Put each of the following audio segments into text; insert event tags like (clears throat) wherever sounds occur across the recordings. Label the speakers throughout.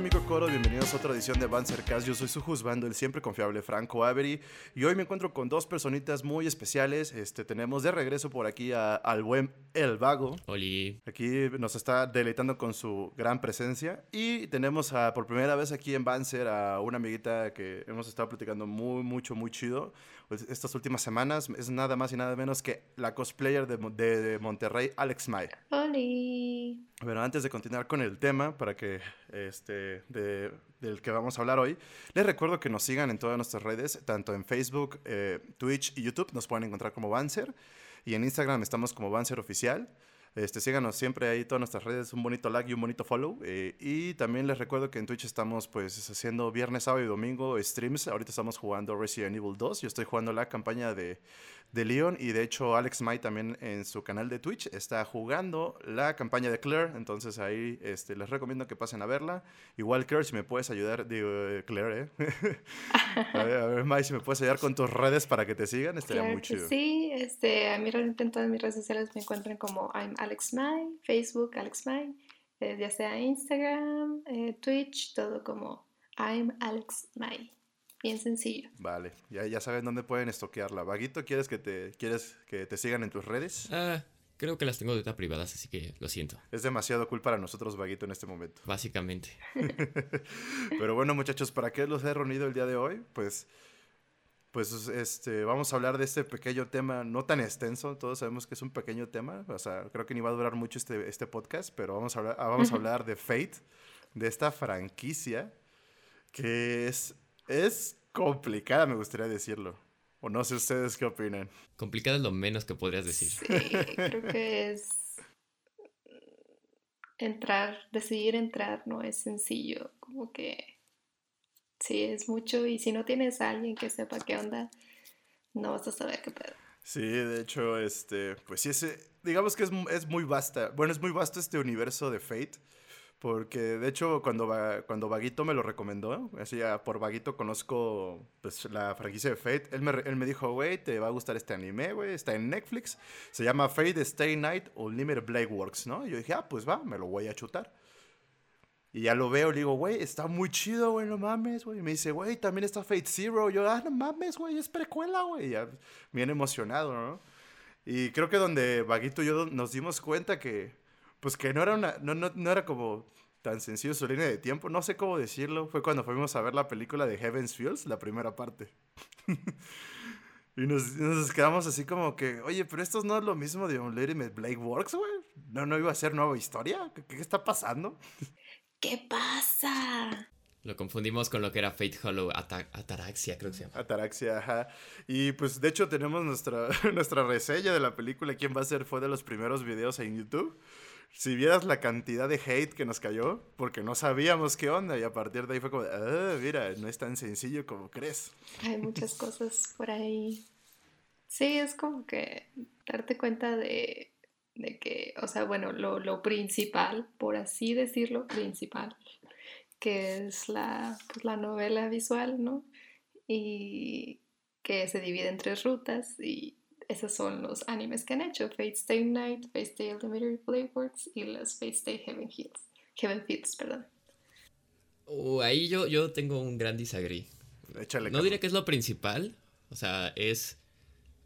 Speaker 1: De Micocoro, bienvenidos a otra edición de Bancercast. Yo soy su juzgando, el siempre confiable Franco Avery. Y hoy me encuentro con dos personitas muy especiales. Este, tenemos de regreso por aquí al buen El Vago.
Speaker 2: Oli.
Speaker 1: Aquí nos está deleitando con su gran presencia. Y tenemos a, por primera vez aquí en Bancer a una amiguita que hemos estado platicando muy, mucho, muy chido. Pues, estas últimas semanas es nada más y nada menos que la cosplayer de, de, Monterrey, Alex May.
Speaker 3: Oli.
Speaker 1: Bueno, antes de continuar con el tema, para que este, del que vamos a hablar hoy, les recuerdo que nos sigan en todas nuestras redes, tanto en Facebook, eh, Twitch y YouTube, nos pueden encontrar como Banzer, y en Instagram estamos como Banzer Oficial. Este, síganos siempre ahí todas nuestras redes, un bonito like y un bonito follow. Eh, y también les recuerdo que en Twitch estamos pues haciendo viernes, sábado y domingo streams. Ahorita estamos jugando Resident Evil 2. Yo estoy jugando la campaña de de Leon y de hecho Alex May también en su canal de Twitch está jugando la campaña de Claire, entonces ahí este, les recomiendo que pasen a verla. Igual Claire, si me puedes ayudar, digo eh, Claire, ¿eh? (laughs) a, ver, a ver, May, si me puedes ayudar con tus redes para que te sigan, estaría muy chido.
Speaker 3: Sí, este, a mí realmente en todas mis redes sociales me encuentran como I'm Alex May, Facebook Alex May, eh, ya sea Instagram, eh, Twitch, todo como I'm Alex May. Bien sencillo.
Speaker 1: Vale, ya, ya saben dónde pueden estoquearla. Vaguito, ¿quieres que te, ¿quieres que te sigan en tus redes?
Speaker 2: Ah, creo que las tengo de privadas, así que lo siento.
Speaker 1: Es demasiado cool para nosotros, Vaguito, en este momento.
Speaker 2: Básicamente. (laughs) (laughs)
Speaker 1: Pero bueno, muchachos, ¿para qué los he reunido el día de hoy? Pues, pues este, vamos a hablar de este pequeño tema, no tan extenso, todos sabemos que es un pequeño tema, o sea, creo que ni va a durar mucho este, este podcast, pero vamos a hablar, vamos a (laughs) hablar de Fate, de esta franquicia que es es complicada, me gustaría decirlo. O no sé ustedes qué opinan.
Speaker 2: Complicada es lo menos que podrías decir.
Speaker 3: Sí, creo que es entrar, decidir entrar no es sencillo, como que sí es mucho y si no tienes a alguien que sepa qué onda, no vas a saber qué pedo.
Speaker 1: Sí, de hecho, este, pues sí, ese, digamos que es, es muy vasta, bueno, es muy vasto este universo de Fate porque de hecho cuando, cuando Vaguito me lo recomendó, así por Vaguito conozco pues, la franquicia de Fate, él me, él me dijo, güey, te va a gustar este anime, güey, está en Netflix, se llama Fate Stay Night Unlimited Blade Works, ¿no? Y yo dije, ah, pues va, me lo voy a chutar. Y ya lo veo, le digo, güey, está muy chido, güey, no mames, güey. Y me dice, güey, también está Fate Zero. Yo, ah, no mames, güey, es precuela, güey. Ya bien emocionado, ¿no? Y creo que donde Vaguito y yo nos dimos cuenta que pues que no era una, no, no, no era como tan sencillo su línea de tiempo, no sé cómo decirlo, fue cuando fuimos a ver la película de Heaven's Fields, la primera parte. (laughs) y nos, nos, quedamos así como que, oye, pero esto no es lo mismo de Unlimited Blake Works, güey. No, no iba a ser nueva historia. ¿Qué, ¿Qué, está pasando?
Speaker 3: ¿Qué pasa?
Speaker 2: Lo confundimos con lo que era Fate Hollow Ataraxia, creo que se llama.
Speaker 1: Ataraxia, ajá. Y pues de hecho tenemos nuestra, (laughs) nuestra reseña de la película. ¿Quién va a ser? Fue de los primeros videos en YouTube si vieras la cantidad de hate que nos cayó, porque no sabíamos qué onda, y a partir de ahí fue como, ah, mira, no es tan sencillo como crees.
Speaker 3: Hay muchas cosas por ahí. Sí, es como que darte cuenta de, de que, o sea, bueno, lo, lo, principal, por así decirlo, principal, que es la, pues, la novela visual, ¿no? Y que se divide en tres rutas y esos son los animes que han hecho, Fate Stay Night, Fate Stay Limited Playworks y los Fate Stay Heaven Hills. Heaven Fields, perdón.
Speaker 2: Uh, ahí yo, yo tengo un gran disagree.
Speaker 1: Échale
Speaker 2: no diría que es lo principal, o sea, es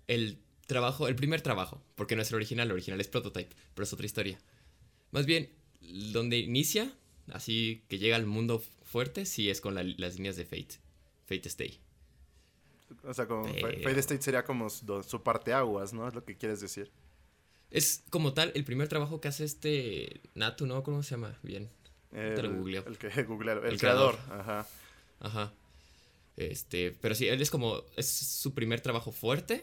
Speaker 2: el trabajo, el primer trabajo, porque no es el original, el original es Prototype, pero es otra historia. Más bien, donde inicia, así que llega al mundo fuerte, sí es con las líneas de Fate, Fate Stay.
Speaker 1: O sea, como Fate State sería como su, parte aguas, ¿no? Es lo que quieres decir.
Speaker 2: Es como tal el primer trabajo que hace este Natu, ¿no? ¿Cómo se llama? Bien. (laughs)
Speaker 1: El, el que el, creador. Ajá.
Speaker 2: Ajá. Este, pero sí, él es como, es su primer trabajo fuerte,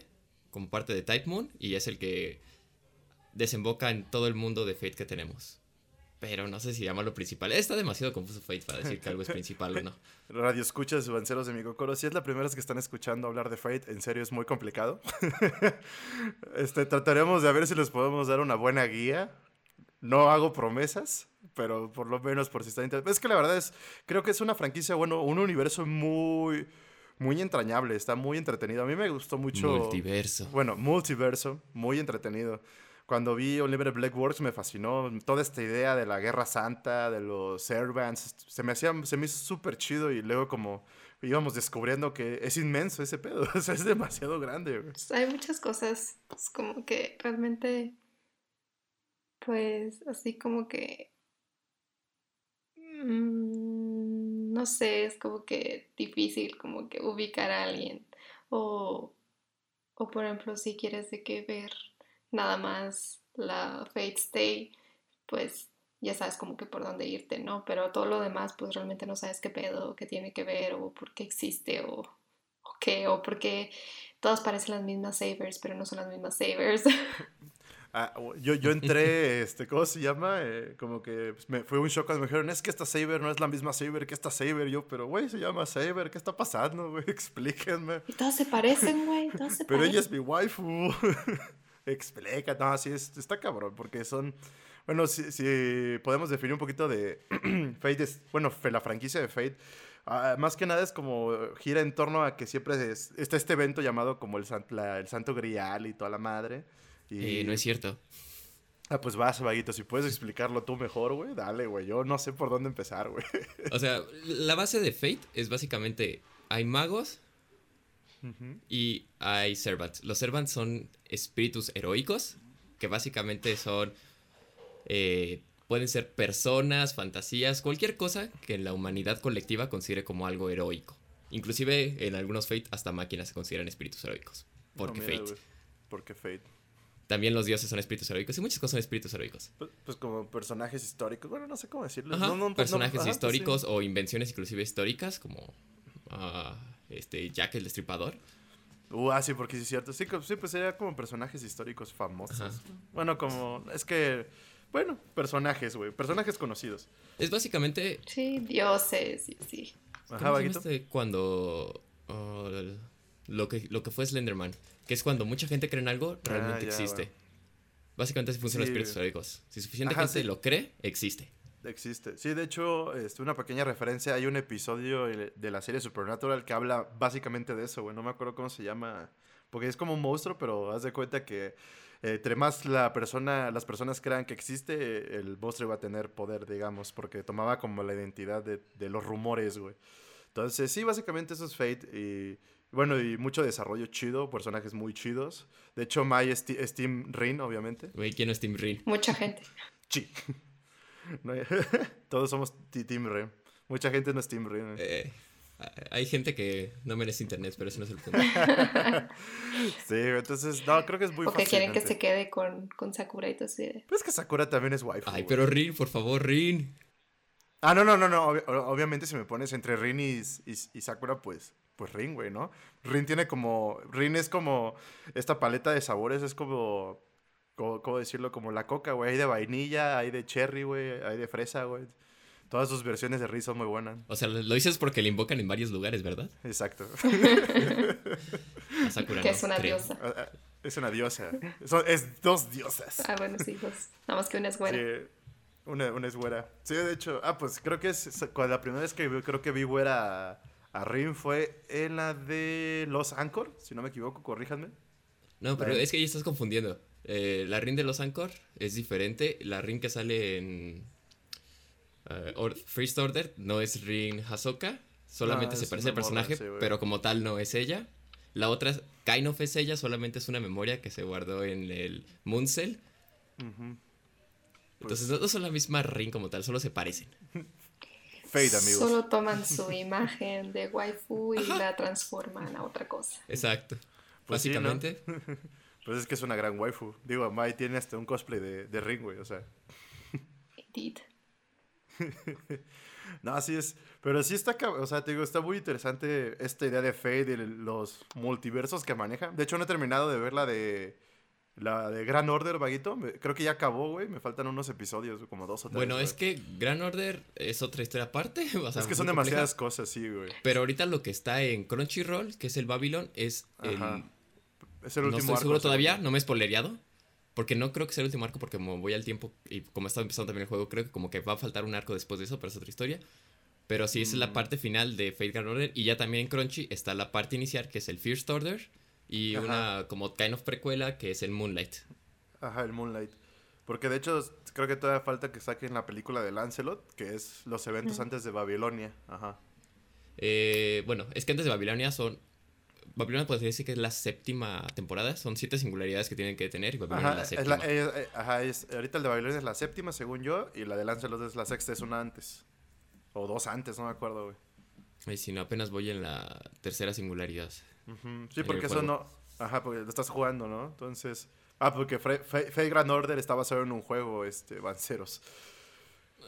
Speaker 2: como parte de Type Moon, y es el que desemboca en todo el mundo de Fate que tenemos. Pero no sé si llamarlo principal. Está demasiado confuso Fate para decir que algo es principal o no. (laughs)
Speaker 1: Radio escuchas, banceros de mi cocoro. Si es la primera vez que están escuchando hablar de Fate, en serio es muy complicado. (laughs) este, trataremos de ver si les podemos dar una buena guía. No hago promesas, pero por lo menos por si están interesados. Es que la verdad es, creo que es una franquicia, bueno, un universo muy, muy entrañable. Está muy entretenido. A mí me gustó mucho.
Speaker 2: Multiverso.
Speaker 1: Bueno, multiverso, muy entretenido cuando vi Oliver Blackworks me fascinó toda esta idea de la Guerra Santa, de los Servants. Se me, hacía, se me hizo súper chido y luego como íbamos descubriendo que es inmenso ese pedo, (laughs) es demasiado grande.
Speaker 3: Pues hay muchas cosas, pues como que realmente, pues así como que, mm, no sé, es como que difícil como que ubicar a alguien o, o por ejemplo si quieres de qué ver nada más la Fate Stay, pues ya sabes como que por dónde irte, ¿no? Pero todo lo demás, pues realmente no sabes qué pedo, qué tiene que ver, o por qué existe, o, o qué, o por qué todas parecen las mismas savers, pero no son las mismas savers. (laughs)
Speaker 1: Ah, yo, yo entré, este, ¿cómo se llama? Eh, como que pues, me fue un shock cuando me dijeron, es que esta Saber no es la misma Saber que esta Saber. Yo, pero güey, se llama Saber, ¿qué está pasando, güey? (laughs) Explíquenme.
Speaker 3: Y todas se parecen, güey, todas se
Speaker 1: Pero ella es mi waifu. (laughs) Explica, no, sí, está cabrón, porque son... Bueno, si, podemos definir un poquito de (clears throat) Fate, bueno, la franquicia de Fate, ah, más que nada es como gira en torno a que siempre está este evento llamado como el, el Santo Grial y toda la madre.
Speaker 2: Y no es cierto.
Speaker 1: Ah, pues vas, vaguito, si puedes explicarlo tú mejor, güey, dale, güey, yo no sé por dónde empezar, güey.
Speaker 2: O sea, la base de Fate es básicamente, hay magos y hay servants. Los servants son espíritus heroicos, que básicamente son eh, pueden ser personas, fantasías, cualquier cosa que la humanidad colectiva considere como algo heroico. Inclusive en algunos Fate hasta máquinas se consideran espíritus heroicos. Porque Fate.
Speaker 1: Porque Fate.
Speaker 2: También los dioses son espíritus heroicos y muchas cosas son espíritus heroicos.
Speaker 1: Pues, pues como personajes históricos, bueno, no sé cómo decirlo.
Speaker 2: Pues personajes pues históricos o invenciones inclusive históricas como uh, este Jack el Destripador.
Speaker 1: Uh, ah, sí, porque sí es cierto. Sí, sí, pues sería como personajes históricos famosos. Bueno, como, es que bueno, personajes, güey. Personajes conocidos.
Speaker 2: Es básicamente.
Speaker 3: Sí, dioses, sí, sí.
Speaker 2: Ajá, cuando. Oh, lo, que, lo que fue Slenderman. Que es cuando mucha gente cree en algo, ah, realmente existe. Básicamente así funcionan los espíritus históricos. Si suficiente gente lo cree, existe.
Speaker 1: Existe. Sí, de hecho, este, una pequeña referencia. Hay un episodio de la serie Supernatural que habla básicamente de eso, güey. No me acuerdo cómo se llama. Porque es como un monstruo, pero haz de cuenta que entre más la persona, las personas crean que existe, el monstruo iba a tener poder, digamos, porque tomaba como la identidad de, de los rumores, güey. Entonces, sí, básicamente eso es Fate. Y bueno, y mucho desarrollo chido, personajes muy chidos. De hecho, Mai es, Team Rin, obviamente.
Speaker 2: Güey, ¿quién es Team Rin?
Speaker 3: Mucha gente.
Speaker 1: Sí. (laughs) (laughs) (laughs) todos somos Team Rin. Mucha gente no es Team Rin.
Speaker 2: Eh, hay gente que no merece internet, pero eso no es el punto. (laughs)
Speaker 1: sí, entonces, no, creo que es muy
Speaker 3: Porque quieren que se quede con, con Sakura y todo así.
Speaker 1: Pues que Sakura también es waifu.
Speaker 2: Ay, pero Rin, por favor, Rin.
Speaker 1: Ah, no, no, no, no. obviamente si me pones entre Rin y, y, Sakura, pues, pues Rin, güey, ¿no? Rin tiene como, Rin es como, esta paleta de sabores es como, ¿cómo, decirlo? Como la coca, güey. Hay de vainilla, hay de cherry, güey, hay de fresa, güey. Todas sus versiones de Riz son muy buenas.
Speaker 2: O sea, lo dices porque le invocan en varios lugares, ¿verdad?
Speaker 1: Exacto. (laughs) (laughs)
Speaker 3: que es una diosa.
Speaker 1: Ah, ah, es una diosa. es dos diosas.
Speaker 3: Ah, bueno, sí, dos. Nada más que una es güera.
Speaker 1: Sí, una, una es güera. Sí, de hecho. Ah, pues creo que es. La primera vez que vi, creo que vi güera a, a Rin fue en la de Los Anchor, si no me equivoco, corríjanme.
Speaker 2: No, pero es que ahí estás confundiendo. Eh, la Rin de Los Anchor es diferente. La Rin que sale en uh, First Order no es Rin Hasoka, solamente se parece al personaje, pero como tal no es ella. La otra, kind of es ella, solamente es una memoria que se guardó en el Mooncell. Entonces no son la misma Rin como tal, solo se parecen. (laughs)
Speaker 1: Fade, amigos.
Speaker 3: Solo toman su (laughs) imagen de waifu y la transforman a otra cosa.
Speaker 2: Exacto. Pues Básicamente. (laughs)
Speaker 1: pues es que es una gran waifu. Digo, Mai tiene hasta un cosplay de, de Ring, güey, o sea.
Speaker 3: Indeed. (laughs)
Speaker 1: no, así es. Pero sí está, o sea, te digo, está muy interesante esta idea de Fate y los multiversos que maneja. De hecho, no he terminado de ver la de la de Gran Order, vaguito. Creo que ya acabó, güey. Me faltan unos episodios, como dos o tres.
Speaker 2: Bueno, es que Gran Order es otra historia aparte. (laughs)
Speaker 1: es que son demasiadas cosas, sí, güey.
Speaker 2: Pero ahorita lo que está en Crunchyroll, que es el Babylon, es el.
Speaker 1: Es el último
Speaker 2: no estoy seguro todavía, no me he spoilereado. Porque no creo que sea el último arco, porque como voy al tiempo y como está empezando también el juego, creo que como que va a faltar un arco después de eso, pero es otra historia. Pero sí, esa es la mm. parte final de Fate Grand Order. Y ya también en Crunchy está la parte inicial, que es el First Order. Y una como kind of precuela, que es el Moonlight.
Speaker 1: Ajá, el Moonlight. Porque de hecho, creo que todavía falta que saquen la película de Lancelot, que es los eventos antes de Babilonia. Ajá.
Speaker 2: Eh, bueno, es que antes de Babilonia son. Babilonia podría decir que es la séptima temporada. Son siete singularidades que tienen que tener y Babilonia es la
Speaker 1: Ajá, es la-
Speaker 2: séptima.
Speaker 1: eh, ajá, es- ahorita el de Babilonia es la séptima, según yo, y la de Lancelot es la sexta, es una antes. O dos antes, no me acuerdo, güey.
Speaker 2: Y si no, apenas voy en la tercera singularidad.
Speaker 1: Ujú, Sí, porque eso no. Ajá, porque lo estás jugando, ¿no? Entonces. Ah, porque Fe- Fate Grand Order está basado en un juego, este, Banceros.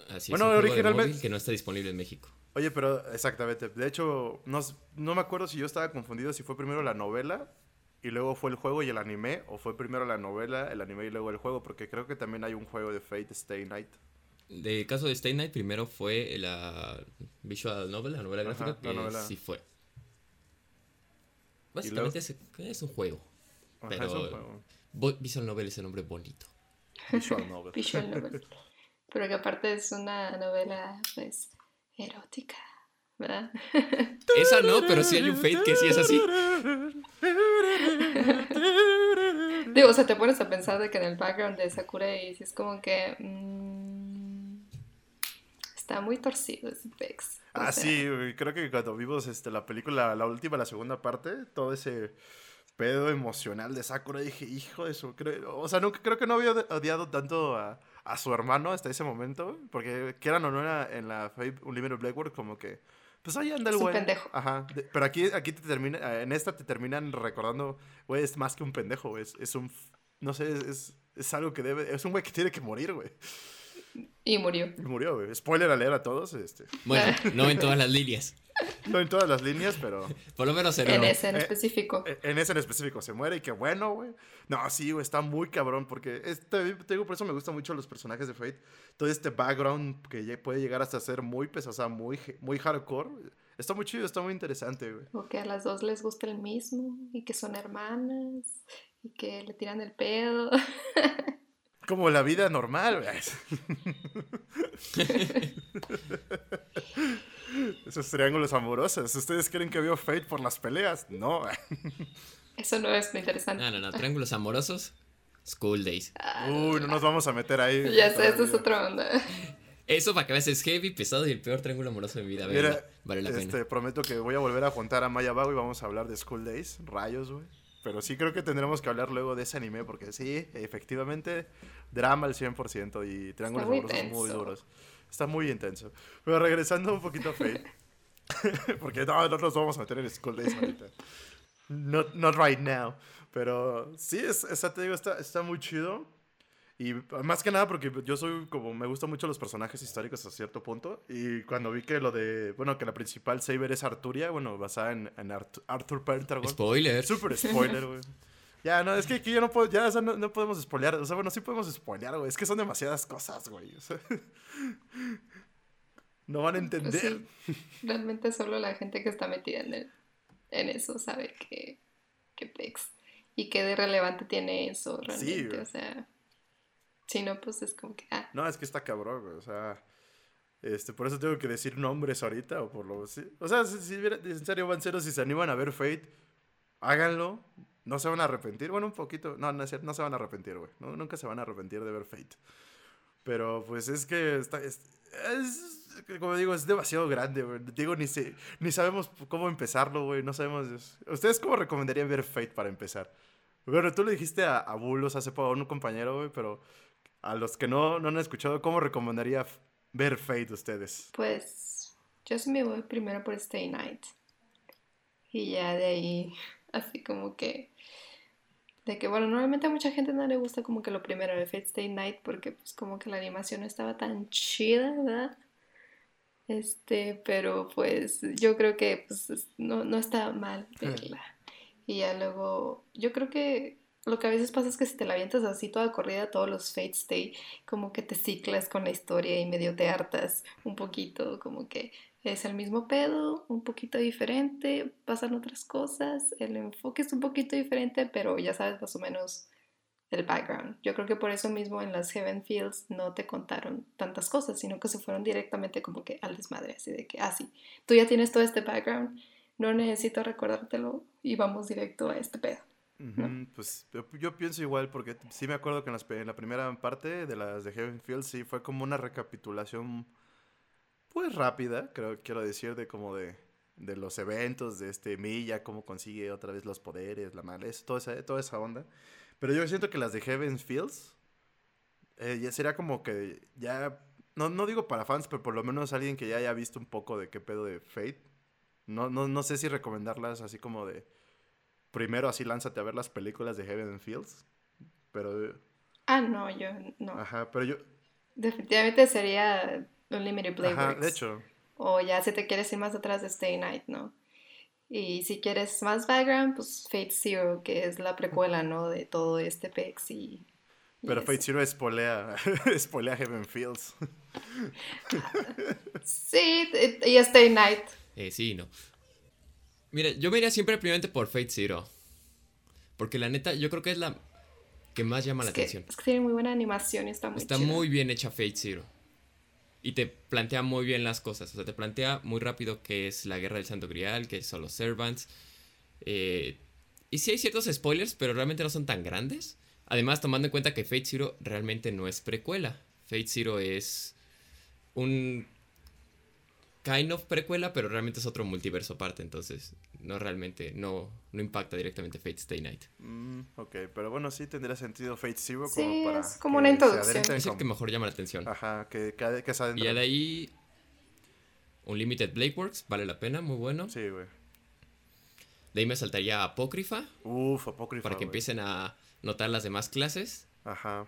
Speaker 2: Así
Speaker 1: Bueno,
Speaker 2: es. un juego de
Speaker 1: originalmente-
Speaker 2: móvil que no está disponible en México.
Speaker 1: Oye, pero exactamente. De hecho, no, no me acuerdo si yo estaba confundido si fue primero la novela y luego fue el juego y el anime, o fue primero la novela, el anime y luego el juego, porque creo que también hay un juego de Fate Stay Night.
Speaker 2: De caso de Stay Night, primero fue la visual novel, la novela
Speaker 1: Ajá,
Speaker 2: gráfica,
Speaker 1: la
Speaker 2: que
Speaker 1: novela.
Speaker 2: sí fue. Básicamente es, es un juego.
Speaker 1: Ajá,
Speaker 2: Pero-
Speaker 1: es un juego.
Speaker 2: Bo- Visual novel es el nombre bonito.
Speaker 1: Visual novel. (laughs)
Speaker 3: Visual novel. Pero que aparte es una novela, pues, erótica, ¿verdad?
Speaker 2: Esa no, pero sí hay un Fate que sí es así.
Speaker 3: Digo, o sea, te pones a pensar de que en el background de Sakura y es como que... mm, está muy torcido ese pex. O
Speaker 1: Ah,
Speaker 3: sea,
Speaker 1: sí, creo que cuando vimos este, la película, la última, la segunda parte, todo ese pedo emocional de Sakura, dije, hijo de eso, creo, o sea, nunca, creo que no había odiado tanto a, a su hermano hasta ese momento, porque quieran o no era en la Fate Unlimited Blackboard, como que, pues ahí anda el
Speaker 3: Es un
Speaker 1: güey.
Speaker 3: pendejo.
Speaker 1: Ajá, de- pero aquí, aquí te termina, en esta te terminan recordando, güey, es más que un pendejo, güey, es, es un, no sé, es, es, es algo que debe, es un güey que tiene que morir, güey.
Speaker 3: Y murió.
Speaker 1: Y murió, güey. Spoiler a leer a todos, este,
Speaker 2: Bueno, no en todas las líneas.
Speaker 1: No en todas las líneas, pero... (laughs)
Speaker 2: Por lo menos en
Speaker 3: ese en
Speaker 1: Eh,
Speaker 3: específico.
Speaker 1: E- En ese en específico se muere y qué bueno, güey. No, sí, güey, está muy cabrón porque este, te digo, por eso me gustan mucho los personajes de Fate. Todo este background que puede llegar hasta ser muy pesado, o sea, muy, muy hardcore. Está muy chido, está muy interesante, güey.
Speaker 3: O que a las dos les gusta el mismo y que son hermanas y que le tiran el pedo. (laughs)
Speaker 1: Como la vida normal, güey. (laughs) Esos triángulos amorosos. ¿Ustedes creen que veo Fate por las peleas? No. (laughs)
Speaker 3: Eso no es lo interesante.
Speaker 2: No, no, no. Triángulos amorosos. School Days.
Speaker 3: Ah,
Speaker 1: Uy, no nos vamos a meter ahí.
Speaker 3: ya sé, eso es otra onda.
Speaker 2: Eso para que veas es heavy, pesado y el peor triángulo amoroso de mi vida.
Speaker 1: Mira,
Speaker 2: vale la
Speaker 1: este,
Speaker 2: pena.
Speaker 1: prometo que voy a volver a juntar a Maya Bago y vamos a hablar de School Days. Rayos, güey. Pero sí creo que tendremos que hablar luego de ese anime porque sí, efectivamente, drama al 100% y triángulos
Speaker 3: muy
Speaker 1: amorosos muy
Speaker 3: intenso.
Speaker 1: duros. Está muy intenso. Pero regresando un poquito a Fate. (laughs) porque no, no nos vamos a meter en School Days ahorita. Not, not right now. Pero sí, es, esa, te digo, está, está muy chido. Y más que nada porque yo soy como, me gustan mucho los personajes históricos a cierto punto. Y cuando vi que lo de, bueno, que la principal Saber es Arturia, bueno, basada en, en Art- Arthur Pendragon.
Speaker 2: Spoiler.
Speaker 1: Súper spoiler, güey. Ya, no, es que aquí ya no puedo, ya, o sea, no, no podemos spoilear. O sea, bueno, sí podemos spoilear, güey. Es que son demasiadas cosas, güey. o sea, (laughs) no van a entender.
Speaker 3: Sí, realmente solo la gente que está metida en, el- en eso sabe que, que pex. Y qué de relevante tiene eso realmente.
Speaker 1: güey.
Speaker 3: o sea, si no, pues es como que, ah,
Speaker 1: No, es que está cabrón, güey. O sea, este, por eso tengo que decir nombres ahorita. O por lo sí. O sea, si, si en serio, Banceros, si se animan a ver Fate, háganlo. No se van a arrepentir. Bueno, un poquito. No, no, no se van a arrepentir, güey. No, nunca se van a arrepentir de ver Fate. Pero pues es que está, es, como digo, es demasiado grande, güey. Digo, ni, se, ni sabemos cómo empezarlo, güey. No sabemos. es- ¿Ustedes cómo recomendarían ver Fate para empezar? Bueno, tú le dijiste a, a Bulos hace poco, a un compañero, güey, pero a los que no, no han escuchado, ¿cómo recomendaría ver Fate ustedes?
Speaker 3: pues yo sí me voy primero por Stay Night. Y ya de ahí, (laughs) así como que, de que, bueno, normalmente a mucha gente no le gusta como que lo primero de Fate Stay Night porque pues como que la animación no estaba tan chida, ¿verdad? Este, pero pues yo creo que pues es- no, no está mal verla. Y ya luego, yo creo que lo que a veces pasa es que si te la avientas así toda corrida, todos los Fate Stay, como que te ciclas con la historia y medio te hartas un poquito, como que es el mismo pedo, un poquito diferente, pasan otras cosas, el enfoque es un poquito diferente, pero ya sabes más o menos el background. Yo creo que por eso mismo en las Heaven Fields no te contaron tantas cosas, sino que se fueron directamente como que al desmadre, así de que, ah, sí, tú ya tienes todo este background, no necesito recordártelo y vamos directo a este pedo.
Speaker 1: Pues yo, pienso igual, porque sí me acuerdo que en, la primera parte de las de Heaven Field sí fue como una recapitulación, pues rápida, creo quiero decir, de como de, de los eventos de este Milla, cómo consigue otra vez los poderes, la maleza, toda esa, toda esa onda. Pero yo siento que las de Heaven Fields eh, ya sería como que ya, no, no digo para fans, pero por lo menos alguien que ya haya visto un poco de qué pedo de Fate. No, no, no sé si recomendarlas así como de primero así lánzate a ver las películas de Heaven and Fields. Pero,
Speaker 3: Ah, no, yo no.
Speaker 1: ajá, pero yo,
Speaker 3: Definitivamente sería Unlimited Blade
Speaker 1: ajá,
Speaker 3: Works.
Speaker 1: de hecho,
Speaker 3: O ya si te quieres ir más atrás de Stay Night, ¿no? Y si quieres más background, pues Fate Zero, que es la precuela, ¿no? De todo este pex y... y
Speaker 1: pero
Speaker 3: eso.
Speaker 1: Fate Zero espolea, (laughs) espolea Heaven Fields. (laughs)
Speaker 3: Sí, y Stay Night.
Speaker 2: Eh, sí, no. Mira, yo me iría siempre primeramente por Fate Zero. Porque la neta, yo creo que es la que más llama la
Speaker 3: Es que,
Speaker 2: atención.
Speaker 3: es que tiene muy buena animación y está muy
Speaker 2: Está
Speaker 3: chida.
Speaker 2: muy bien hecha Fate Zero. Y te plantea muy bien las cosas. O sea, te plantea muy rápido qué es la guerra del Santo Grial, qué son los Servants. Eh, y sí hay ciertos spoilers, pero realmente no son tan grandes. Además, tomando en cuenta que Fate Zero realmente no es precuela. Fate Zero es un kind of precuela, pero realmente es otro multiverso aparte. Entonces, no realmente, no, no impacta directamente Fate Stay Night.
Speaker 1: Mm, ok, pero bueno, sí tendría sentido Fate Zero
Speaker 3: Sí,
Speaker 1: como para
Speaker 3: es como una introducción.
Speaker 2: Es el que mejor llama la atención.
Speaker 1: Ajá, que, que, que se
Speaker 2: Y ya de ahí, Unlimited Blade Works, vale la pena, muy bueno.
Speaker 1: Sí, güey.
Speaker 2: De ahí me saltaría Apócrifa,
Speaker 1: Uf, apócrifa,
Speaker 2: para que empiecen a notar las demás clases.
Speaker 1: Ajá.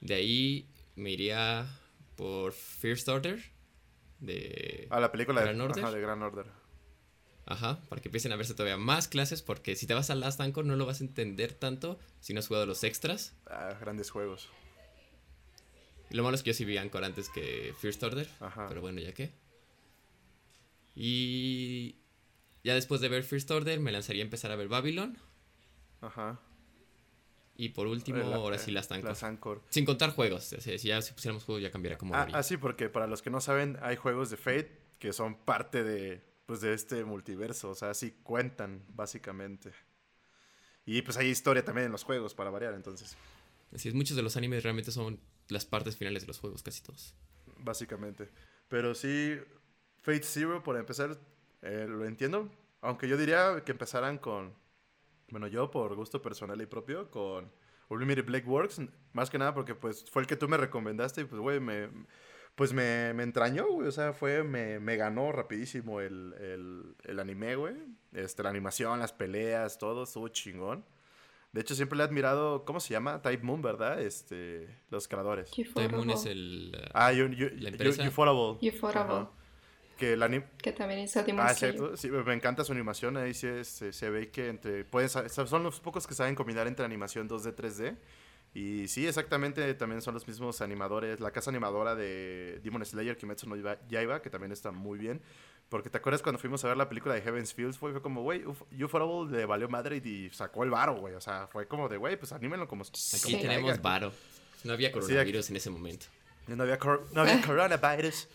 Speaker 2: De ahí me iría por First Order, de...
Speaker 1: Ah, la película de
Speaker 2: Gran Order.
Speaker 1: Ajá, de Gran Order.
Speaker 2: Ajá, para que empiecen a verse todavía más clases, porque si te vas a Last Anchor no lo vas a entender tanto si no has jugado los extras.
Speaker 1: Ah, grandes juegos.
Speaker 2: Lo malo es que yo sí vi Anchor antes que First Order,
Speaker 1: Ajá.
Speaker 2: pero bueno, ya que. Y ya después de ver First Order me lanzaría a empezar a ver Babylon.
Speaker 1: Ajá.
Speaker 2: Y por último,
Speaker 1: la-
Speaker 2: ahora sí Last Anchor.
Speaker 1: Las Anchor.
Speaker 2: Sin contar juegos. sea, si ya si pusiéramos juegos ya cambiaría como
Speaker 1: Ah, ah, sí, porque para los que no saben, hay juegos de Fate que son parte de, pues, de este multiverso. O sea, sí cuentan, básicamente. Y pues hay historia también en los juegos, para variar, entonces.
Speaker 2: Así es, muchos de los animes realmente son las partes finales de los juegos, casi todos.
Speaker 1: Básicamente. Pero sí, Fate Zero, por empezar, eh, lo entiendo. Aunque yo diría que empezaran con. Bueno, yo por gusto personal y propio, con Unlimited Black Works. Más que nada porque pues fue el que tú me recomendaste y pues, güey, me. Pues me, me entrañó, güey. O sea, fue. Me, me ganó rapidísimo el, el, el anime, güey. Este, la animación, las peleas, todo, estuvo chingón. De hecho, siempre le he admirado. ¿Cómo se llama? Type Moon, ¿verdad? Este. Los creadores.
Speaker 2: Time Moon es el...
Speaker 1: Ah, you, you,
Speaker 2: La
Speaker 1: you-
Speaker 2: empresa.
Speaker 1: Ufotable. Que el anime...
Speaker 3: Que también hizo Demon
Speaker 1: Ah,
Speaker 3: Slayer.
Speaker 1: Sí, me encanta su animación. Ahí sí, este, se ve que entre... Pueden, son los pocos que saben combinar entre animación 2D, 3D. Y sí, exactamente, también son los mismos animadores. La casa animadora de Demon Slayer, Kimetsu no Yaiba- que también está muy bien. Porque te acuerdas cuando fuimos a ver la película de Heaven's Fields, fue, fue como, güey, Uf- Ufotable le valió madre y sacó el varo, güey. O sea, fue como de, güey, pues anímenlo como...
Speaker 2: Aquí
Speaker 3: Sí.
Speaker 2: tenemos varo. No había coronavirus en ese momento.
Speaker 1: No había, cor- no había (laughs) coronavirus.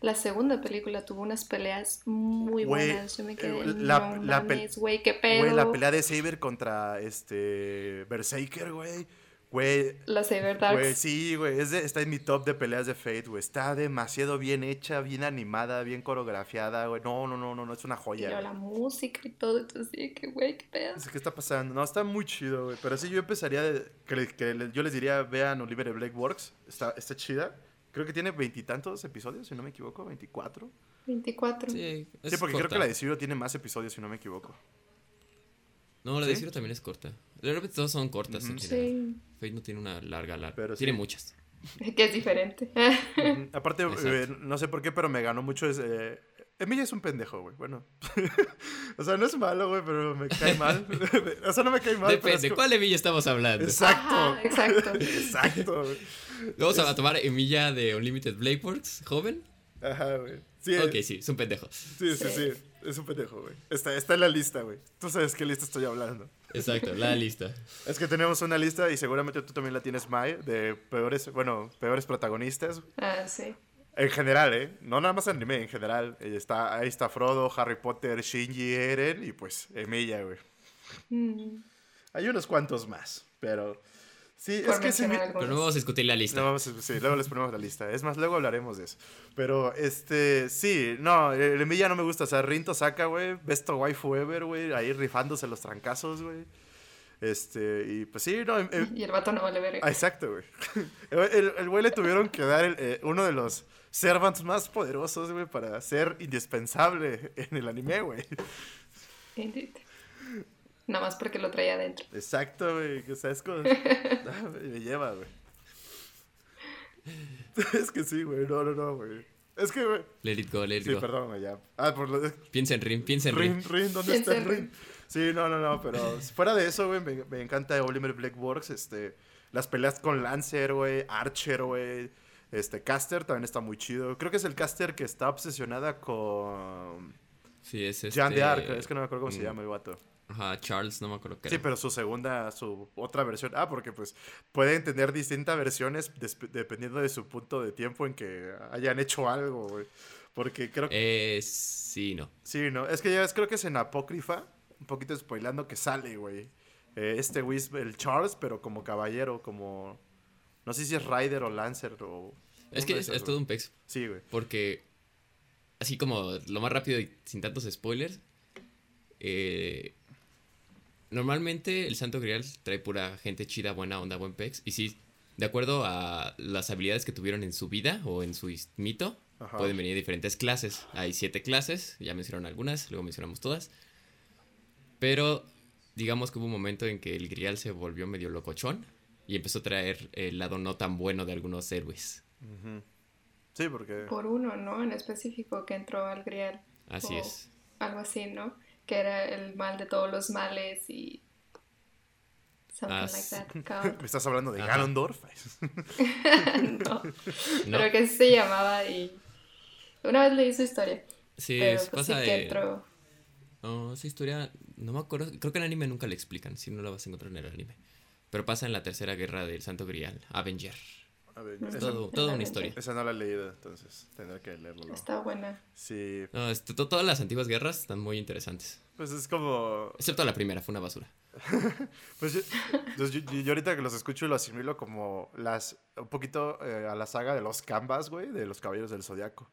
Speaker 3: La segunda película tuvo unas peleas muy buenas. Yo me quedé,
Speaker 1: eh, la-
Speaker 3: no
Speaker 1: la
Speaker 3: mames, güey, qué pedo.
Speaker 1: Güey, la pelea de Saber contra este Berserker, güey. Güey,
Speaker 3: La Saber Darks.
Speaker 1: güey, sí, güey, es está en mi top de peleas de Fate, güey. Está demasiado bien hecha, bien animada, bien coreografiada, güey. No, no, no, no, no, es una joya. güey.
Speaker 3: la música y todo. Entonces, sí, que güey, qué pedo.
Speaker 1: Qué está pasando. No, está muy chido, güey. Pero sí, yo empezaría. de- que, que yo les diría, vean Oliver Black Works. Está, está chida. Creo que tiene veintitantos episodios, si no me equivoco. ¿24?
Speaker 3: 24.
Speaker 2: Sí,
Speaker 1: Sí, porque creo que la de Zero tiene más episodios, si no me equivoco.
Speaker 2: No, la de. Zero también es corta. De repente todas son cortas.
Speaker 3: Sí.
Speaker 2: Fate no tiene una larga, larga.
Speaker 1: Pero
Speaker 2: tiene
Speaker 1: sí.
Speaker 2: muchas.
Speaker 3: Que es diferente. (laughs)
Speaker 1: Aparte, eh, no sé por qué, pero me ganó mucho. Es, eh, Emilia es un pendejo, güey. Bueno. (laughs) o sea, no es malo, güey, pero me cae mal. (laughs) o sea, no me cae mal. pero
Speaker 2: Depende,
Speaker 1: es como-
Speaker 2: ¿cuál Emilla estamos hablando?
Speaker 1: Exacto.
Speaker 3: Ajá, exacto.
Speaker 1: Exacto, güey.
Speaker 2: Vamos a tomar Emilla de Unlimited Blade Works, joven.
Speaker 1: Ajá, güey. Sí,
Speaker 2: Ok, sí, es un pendejo.
Speaker 1: sí, sí, sí. Es un pendejo, güey. Está, está en la lista, güey. Tú sabes qué lista estoy hablando.
Speaker 2: Exacto, la lista. (laughs)
Speaker 1: Es que tenemos una lista y seguramente tú también la tienes, Mai, de peores, bueno, peores protagonistas.
Speaker 3: Ah, sí.
Speaker 1: En general, ¿eh? No nada más anime, en general. Eh, Está, ahí está Frodo, Harry Potter, Shinji, Eren y pues Emilia, güey.
Speaker 3: Mm,
Speaker 1: Hay unos cuantos más, pero... Sí,
Speaker 3: por
Speaker 1: es que se me...
Speaker 3: mencionar
Speaker 2: Pero no vamos a discutir la lista.
Speaker 1: No, vamos a- sí, luego les ponemos la lista. Es más, luego hablaremos de eso. Pero, este, sí, no, el Emilia no me gusta. O sea, Rinto saca, güey, best waifu ever, güey, ahí rifándose los trancazos, güey. Este, y pues sí, no, em- em- (laughs)
Speaker 3: Y el vato no vale ver.
Speaker 1: ah, exacto, güey. El- (laughs) El el güey le tuvieron que dar el, eh, uno de los servants más poderosos, güey, para ser indispensable en el anime, güey.
Speaker 3: Nada más porque lo traía adentro.
Speaker 1: Exacto, güey. O sea, es como... (laughs) Ah, me lleva, güey. (laughs) Es que sí, güey. No, no, no, güey. Es que, güey.
Speaker 2: Let it go, let it
Speaker 1: Sí,
Speaker 2: go.
Speaker 1: perdón, güey, ya. Ah, por lo de...
Speaker 2: Piensa en Rin, piensa en Rin.
Speaker 1: Rin, Rin, ¿dónde
Speaker 3: Piensa
Speaker 1: está
Speaker 3: en
Speaker 1: Rin?
Speaker 3: Rin.
Speaker 1: Sí, no, no, no, pero fuera de eso, güey, me, me encanta Oliver Blackworks, este, las peleas con Lancer, güey, Archer, güey, este, Caster también está muy chido. Creo que es el Caster que está obsesionada con
Speaker 2: Sí, es este...
Speaker 1: Jean de Arc, es que no me acuerdo cómo se
Speaker 2: mm,
Speaker 1: llama el vato.
Speaker 2: Ajá, Charles, no me acuerdo qué
Speaker 1: Sí,
Speaker 2: era.
Speaker 1: pero su segunda, su otra versión. Ah, porque pues pueden tener distintas versiones dependiendo de su punto de tiempo en que hayan hecho algo, güey. Porque creo que...
Speaker 2: Eh, sí, no.
Speaker 1: Sí, ¿no? Es que ya ves, creo que es en Apócrifa, un poquito spoilando que sale, güey. Eh, este Whis, el Charles, pero como caballero, como... No sé si es Rider o Lancer o...
Speaker 2: Es que es, es todo
Speaker 1: güey.
Speaker 2: un pex.
Speaker 1: Sí, güey.
Speaker 2: Porque, así como lo más rápido y sin tantos spoilers, eh, normalmente el Santo Grial trae pura gente chida, buena onda, buen pex. Y sí, de acuerdo a las habilidades que tuvieron en su vida o en su mito,
Speaker 1: Ajá.
Speaker 2: pueden venir diferentes clases. Hay siete clases, ya mencionaron algunas, luego mencionamos todas. Pero digamos que hubo un momento en que el Grial se volvió medio locochón y empezó a traer el lado no tan bueno de algunos héroes.
Speaker 1: Sí, porque...
Speaker 3: Por uno, ¿no? En específico que entró al Grial.
Speaker 2: Así
Speaker 3: o
Speaker 2: es.
Speaker 3: Algo así, ¿no? Que era el mal de todos los males y. Something
Speaker 2: Ah,
Speaker 3: like
Speaker 2: sí.
Speaker 3: that. (laughs)
Speaker 1: ¿Me estás hablando de
Speaker 2: Ajá.
Speaker 1: Ganondorf? (laughs)
Speaker 3: no.
Speaker 2: No,
Speaker 3: Pero que así se llamaba y. Una vez leí su historia.
Speaker 2: sí,
Speaker 3: pero
Speaker 2: es-
Speaker 3: pues sí
Speaker 2: pasa
Speaker 3: que
Speaker 2: de-
Speaker 3: entró.
Speaker 2: No, esa historia, no me acuerdo, creo que en anime nunca la explican, si no la vas a encontrar en el anime. Pero pasa en la tercera guerra del Santo Grial, Avenger.
Speaker 1: A ver,
Speaker 2: Todo, toda una historia.
Speaker 1: esa no la he leído, entonces tendré que leerlo. ¿no?
Speaker 3: Está buena.
Speaker 1: Sí,
Speaker 2: No, este, to- todas las antiguas guerras están muy interesantes.
Speaker 1: pues es como...
Speaker 2: Excepto la primera, fue una basura. (laughs)
Speaker 1: Pues yo, pues yo- yo- yo ahorita que los escucho lo asimilo como las... Un poquito eh, a la saga de los Canvas, güey, de los Caballeros del Zodiaco.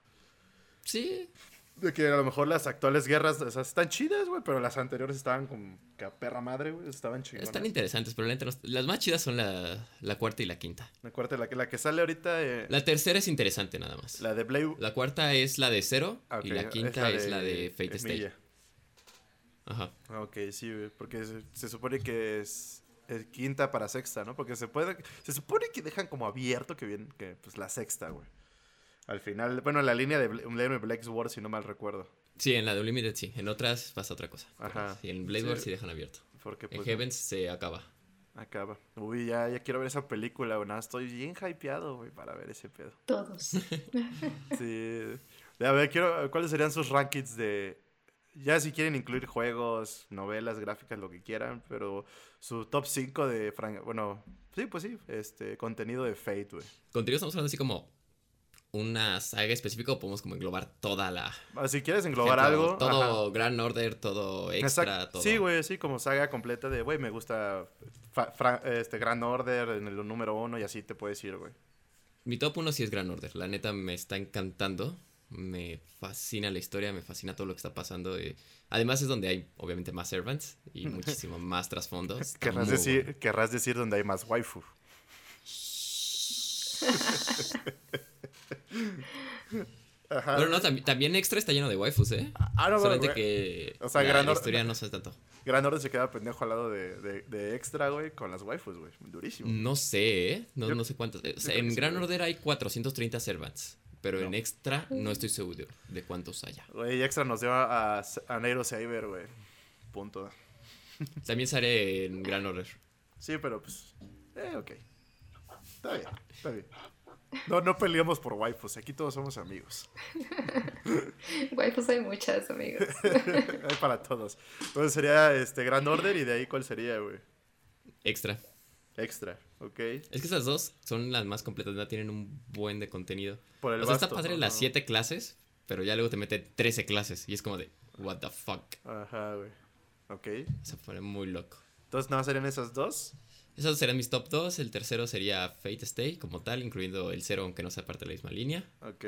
Speaker 2: Sí,
Speaker 1: De que a lo mejor las actuales guerras o sea, están chidas, güey, pero las anteriores estaban como que a perra madre, güey, estaban chingonas.
Speaker 2: están interesantes, pero la no- las más chidas son la, la cuarta y la quinta.
Speaker 1: La que, la que sale ahorita, eh, la,
Speaker 2: La tercera es interesante nada más. La,
Speaker 1: de Blade...
Speaker 2: cuarta es la de Zero
Speaker 1: Ah, ok,
Speaker 2: y la quinta es la de, Fate Stay. Ajá.
Speaker 1: Ah, Ok, sí, güey, porque se, se supone que es, quinta para sexta, ¿no? Porque se puede, se supone que dejan como abierto que viene, que pues la sexta, güey. Al final, bueno, en la línea de Blade Black Sword, si no mal recuerdo.
Speaker 2: Sí, en la de Unlimited sí, en otras pasa otra cosa.
Speaker 1: Ajá.
Speaker 2: Sí, en Blade
Speaker 1: Sí.
Speaker 2: Wars sí dejan abierto.
Speaker 1: Porque
Speaker 2: En
Speaker 1: pues
Speaker 2: Heavens se acaba.
Speaker 1: acaba. Uy, ya, ya quiero ver esa película. Nada, estoy bien hypeado, güey, para ver ese pedo.
Speaker 3: Todos. (laughs)
Speaker 1: Sí. A ver, quiero, ¿cuáles serían sus rankings de... Ya si quieren incluir juegos, novelas, gráficas, lo que quieran, pero su top 5 de... fran- Bueno, sí, pues sí, este, contenido de Fate, güey.
Speaker 2: Contigo estamos hablando así como una saga específica o podemos como englobar toda la...
Speaker 1: Ah, Si quieres englobar
Speaker 2: ejemplo,
Speaker 1: algo...
Speaker 2: Todo Grand Order, todo extra,
Speaker 1: Exacto.
Speaker 2: todo...
Speaker 1: Sí, güey, sí, como saga completa de, güey, me gusta este Grand Order en el número uno y así te puedes ir, güey.
Speaker 2: Mi top 1 sí es Grand Order. La neta me está encantando. Me fascina la historia, me fascina todo lo que está pasando. Además es donde hay obviamente más servants y (laughs) muchísimo más trasfondo. (laughs) Está
Speaker 1: Querrás decir,
Speaker 2: bueno.
Speaker 1: querrás decir donde hay más waifu. (laughs) Ajá.
Speaker 2: Pero no, tambi- también extra está lleno de waifus, ¿eh?
Speaker 1: Ah, no,
Speaker 2: Solamente
Speaker 1: güey.
Speaker 2: que
Speaker 1: O sea,
Speaker 2: la,
Speaker 1: Or-
Speaker 2: historia no sé tanto.
Speaker 1: Gran Orden se queda pendejo al lado de, de, de extra, güey, con las waifus, güey. Durísimo.
Speaker 2: No sé, ¿eh? No,
Speaker 1: Yo-
Speaker 2: no sé o sea,
Speaker 1: que
Speaker 2: en Gran. Order hay 430 servants. Pero
Speaker 1: No.
Speaker 2: en extra no estoy seguro de cuántos haya.
Speaker 1: Güey, extra nos lleva a, a Nairo Saber, güey. Punto. (laughs)
Speaker 2: También sale en Gran Order.
Speaker 1: Sí, pero pues. Eh, ok. Está bien, está bien. No, no peleamos por waifus, aquí todos somos amigos. (laughs)
Speaker 3: Pues hay muchas, amigos. (laughs)
Speaker 1: Hay para todos. Entonces sería este Gran Order y de ahí cuál sería, güey.
Speaker 2: Extra.
Speaker 1: Extra, ok.
Speaker 2: Es que esas dos son las más completas, ¿no? Tienen un buen de contenido.
Speaker 1: Por el
Speaker 2: o sea, está padre
Speaker 1: ¿no?
Speaker 2: las siete clases, pero ya luego te mete 13 clases y es como de, what the fuck.
Speaker 1: Ajá, güey. Ok.
Speaker 2: Se pone muy loco.
Speaker 1: Entonces, ¿nada más serían esas dos?
Speaker 2: Esos serían mis top 2. El tercero sería Fate Stay como tal, incluyendo el cero, aunque no sea parte de la misma línea.
Speaker 1: Ok.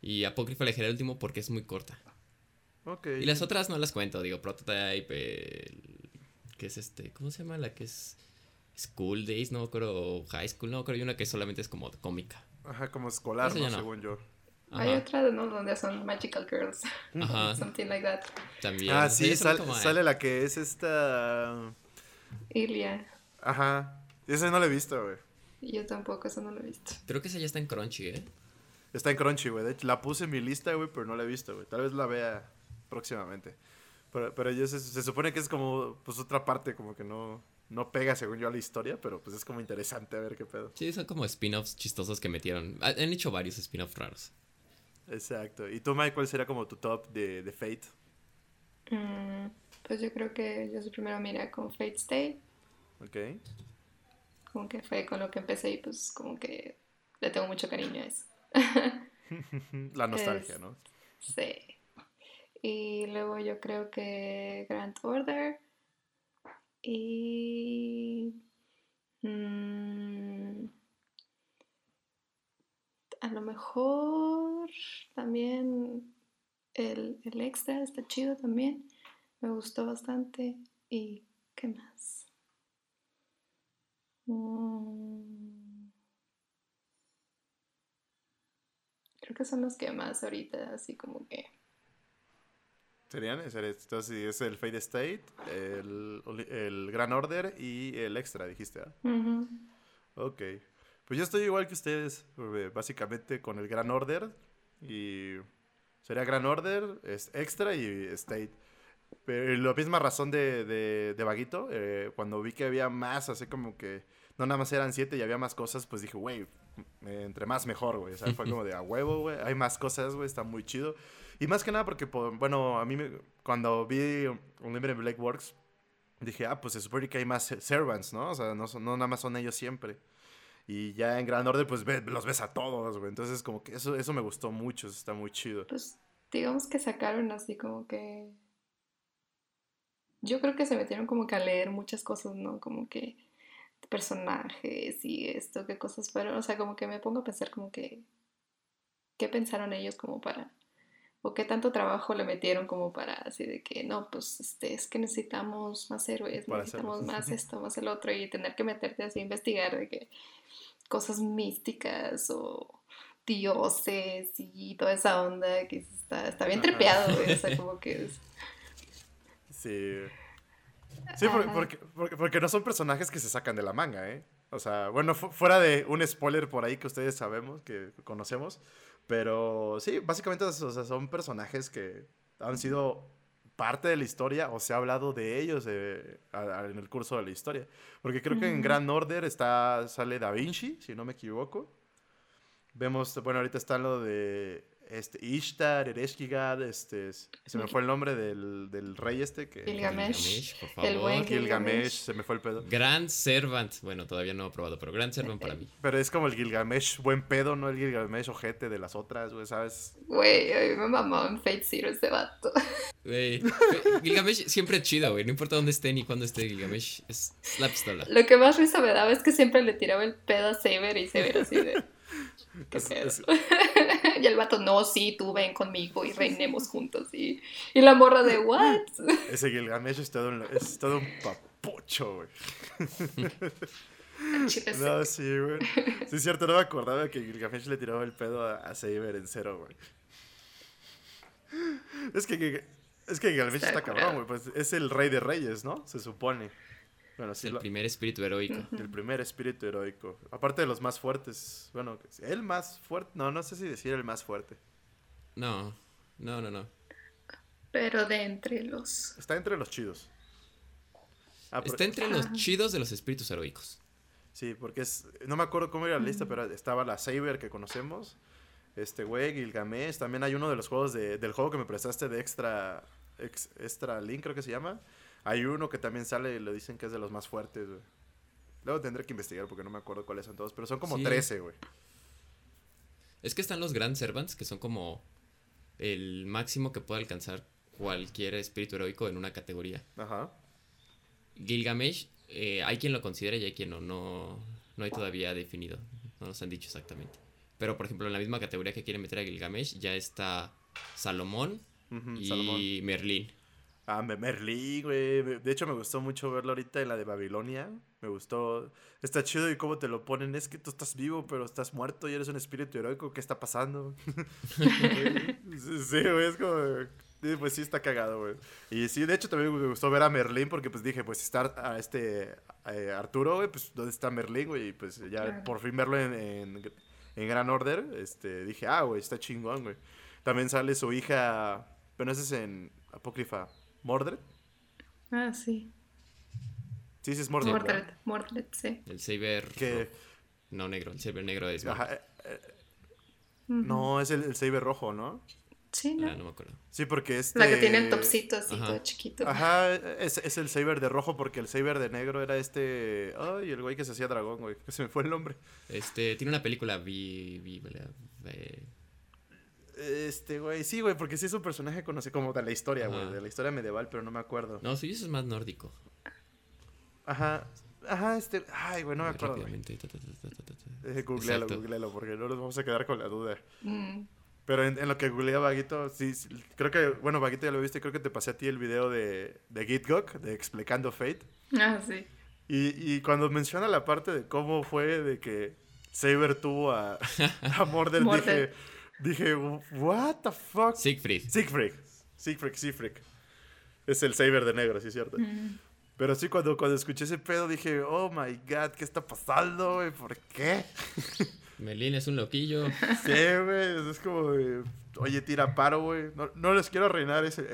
Speaker 2: Y Apócrifa elegiré el último porque es muy corta.
Speaker 1: Ok.
Speaker 2: Y las otras no las cuento, digo, Prototype, el- que es este, ¿cómo se llama? La que es School Days, no me acuerdo, o High School, no acuerdo, y una que solamente es como cómica.
Speaker 1: Ajá, como escolar, ¿no? Según yo.
Speaker 3: Hay otra, ¿no? Donde son Magical Girls.
Speaker 2: ajá, (laughs)
Speaker 3: Something like that.
Speaker 2: también.
Speaker 1: Ah, sí, sal-
Speaker 2: como, eh,
Speaker 1: sale la que es esta...
Speaker 3: Ilia.
Speaker 1: Ajá. Ese no lo he visto, güey.
Speaker 3: Yo tampoco, eso no lo he visto.
Speaker 2: Creo que esa ya está en Crunchy, ¿eh?
Speaker 1: Está en Crunchy, güey. De hecho, la puse en mi lista, güey, pero no la he visto, güey. Tal vez la vea próximamente. Pero, pero yo se, se supone que es como, pues, otra parte, como que no, no pega, según yo, a la historia, pero pues es como interesante a ver qué pedo.
Speaker 2: Sí, son como spin-offs chistosos que metieron. Ha- Han hecho varios spin-offs raros.
Speaker 1: Exacto. ¿Y tú, Mike, cuál sería como tu top de, de Fate?
Speaker 3: Mm, pues yo creo que yo sí primero miré con Fate Stay.
Speaker 1: Ok.
Speaker 3: Como que fue con lo que empecé y pues como que le tengo mucho cariño a eso. (laughs)
Speaker 1: La nostalgia,
Speaker 3: Es-
Speaker 1: ¿no?
Speaker 3: Sí. Y luego yo creo que Grand Order. Y. mm, a lo mejor también el, el extra está chido también. Me gustó bastante. ¿Y qué más? Mm, creo que son los que más ahorita, así como que.
Speaker 1: Serían, sería- entonces es el Fate State, el, el Gran Order y el Extra, dijiste.
Speaker 3: Ujú.
Speaker 1: Ok. Pues yo estoy igual que ustedes, eh, básicamente con el Gran Order. Y sería Gran Order, es Extra y State. Pero la misma razón de, de, de Vaguito, eh, cuando vi que había más, así como que no nada más eran siete y había más cosas, pues dije, güey, eh, entre más mejor, güey. O sea, fue como de a huevo, güey. Hay más cosas, güey, está muy chido. Y más que nada porque, po- bueno, a mí me- cuando vi Unlimited Black Works, dije, ah, pues se supone que hay más se- servants, ¿no? O sea, no, son- no nada más son ellos siempre. Y ya en Gran Order, pues los ves a todos, güey. Entonces, como que eso, eso me gustó mucho, está muy chido.
Speaker 3: Pues digamos que sacaron así como que... Yo creo que se metieron como que a leer muchas cosas, ¿no? Como que personajes y esto, qué cosas fueron. O sea, como que me pongo a pensar como que... ¿Qué pensaron ellos como para... o qué tanto trabajo le metieron como para así de que, no, pues este, es que necesitamos más héroes,
Speaker 1: Para
Speaker 3: necesitamos más (laughs) esto, más el otro y tener que meterte así a investigar de que cosas místicas o dioses y toda esa onda que está, está bien trepeado, o sea, (laughs) como que es...
Speaker 1: Sí. Sí, porque, porque, porque no son personajes que se sacan de la manga, ¿eh? O sea, bueno, fu- fuera de un spoiler por ahí que ustedes sabemos, que conocemos, pero sí, básicamente o sea, son personajes que han sido parte de la historia o se ha hablado de ellos a- a- en el curso de la historia. Porque creo que en
Speaker 3: Ujú.
Speaker 1: Gran Order está, sale Da Vinci, si no me equivoco. Vemos, bueno, ahorita está lo de este, Ishtar, Ereshkigal, este, se me fue el nombre del, del rey este que...
Speaker 3: Gilgamesh.
Speaker 2: por favor.
Speaker 3: El buen
Speaker 1: Gilgamesh,
Speaker 3: Gilgamesh.
Speaker 1: se me fue el pedo.
Speaker 2: Grand Servant. Bueno, todavía no he probado, pero Grand Servant para mí. (laughs)
Speaker 1: Pero es como el Gilgamesh buen pedo, no el Gilgamesh ojete de las otras, güey, ¿sabes?
Speaker 3: Güey, a mí me mamó en Fate Zero ese vato. (laughs)
Speaker 2: Güey, Gilgamesh siempre es chido, güey. No importa dónde esté ni cuándo esté Gilgamesh. Es, es la pistola.
Speaker 3: Lo que más risa me daba es que siempre le tiraba el pedo a Saber y Saber así de... (laughs) ¿Qué
Speaker 1: Es-
Speaker 3: pedo?
Speaker 1: es- (laughs)
Speaker 3: y el vato, no, sí, tú ven conmigo y reinemos juntos. Y, y la morra de, ¿what? (laughs)
Speaker 1: ese Gilgamesh es todo un, es todo un papucho, güey.
Speaker 3: Sí.
Speaker 1: No, sí, güey. Sí, es cierto, no me acordaba que Gilgamesh le tiraba el pedo a, a Saber en cero, güey. Es que, es que Gilgamesh
Speaker 3: Está
Speaker 1: está cabrón, güey. Pues es el rey de reyes, ¿no? Se supone. Bueno,
Speaker 2: Es
Speaker 1: sí,
Speaker 2: el
Speaker 1: lo-
Speaker 2: primer espíritu heroico.
Speaker 1: el primer espíritu heroico. Aparte de los más fuertes. Bueno, el más fuerte. No, no sé si decir el más fuerte.
Speaker 2: No, no, no, no.
Speaker 3: Pero de entre los...
Speaker 1: Está entre los chidos. Ah,
Speaker 2: Está entre los chidos de los espíritus heroicos.
Speaker 1: Sí, porque es. No me acuerdo cómo era la lista, pero estaba la Saber que conocemos. Este güey, Gilgamesh. También hay uno de los juegos de- del juego que me prestaste de extra. ex- extra Link, creo que se llama. Hay uno que también sale y le dicen que es de los más fuertes, güey. Luego tendré que investigar porque no me acuerdo cuáles son todos. Pero son como
Speaker 2: Sí.
Speaker 1: 13, güey.
Speaker 2: Es que están los Grand Servants, que son como el máximo que puede alcanzar cualquier espíritu heroico en una categoría.
Speaker 1: Ajá.
Speaker 2: Gilgamesh, eh, hay quien lo considera y hay quien no, no. No hay todavía definido. No nos han dicho exactamente. Pero, por ejemplo, en la misma categoría que quieren meter a Gilgamesh ya está Salomón y
Speaker 1: Salomón.
Speaker 2: Merlín.
Speaker 1: Ah, me- Merlí, güey. De hecho, me gustó mucho verlo ahorita en la de Babilonia. Me gustó. Está chido y cómo te lo ponen. Es que tú estás vivo, pero estás muerto y eres un espíritu heroico. ¿Qué está pasando? (laughs) sí, güey. Es como. sí, Pues sí, está cagado, güey. Y sí, de hecho, también me gustó ver a Merlín porque, pues dije, pues está a este eh, Arturo, güey. Pues, ¿dónde está Merlín, güey? Y pues ya
Speaker 3: Claro.
Speaker 1: por fin verlo en, en, en Gran Order. Este, dije, ah, güey, está chingón, güey. También sale su hija. Pero ese es en Apócrifa. ¿Mordred?
Speaker 3: Ah, sí.
Speaker 1: Sí, sí, es Mordred.
Speaker 3: Mordred, Mordred, sí.
Speaker 2: El Saber.
Speaker 1: Que.
Speaker 2: No negro, el Saber negro es.
Speaker 1: ajá, eh, eh, no, es el, el saber rojo, ¿no?
Speaker 3: Sí,
Speaker 2: Ah,
Speaker 3: ¿no?
Speaker 2: no me acuerdo.
Speaker 1: Sí, porque este...
Speaker 3: La que tiene el topsito así,
Speaker 2: Ajá.
Speaker 3: todo chiquito.
Speaker 1: Ajá, es, es el saber de rojo porque el saber de negro era este... Ay, el güey que se hacía dragón, güey. que Se me fue el nombre.
Speaker 2: Este, tiene una película, vi, vi, eh,
Speaker 1: Este, güey, sí, güey, porque sí es un personaje conocido como de la historia, güey. De la historia medieval, pero no me acuerdo.
Speaker 2: No, sí, eso es más nórdico.
Speaker 1: Ajá, ajá, este... Ay, güey, no me acuerdo. Eh, googlealo, googlealo, porque no nos vamos a quedar con la duda.
Speaker 3: Mm.
Speaker 1: Pero en, en lo que googlea Vaguito, sí, sí, creo que, bueno, Vaguito ya lo viste, creo que te pasé a ti el video de, de GitGok, de explicando Fate.
Speaker 3: Ah, sí.
Speaker 1: Y, y cuando menciona la parte de cómo fue de que Saber tuvo a, (laughs) a Mordred. dije, dije, what the fuck?
Speaker 2: Siegfried.
Speaker 1: Siegfried, Siegfried, Siegfried. Es el Saber de negro, sí es cierto.
Speaker 3: Mm.
Speaker 1: Pero sí, cuando, cuando escuché ese pedo dije, oh my god, ¿qué está pasando, güey? ¿Por qué? (laughs)
Speaker 2: Melín es un loquillo.
Speaker 1: Sí, güey, es como, oye, tira paro, güey. No, no les quiero arruinar ese.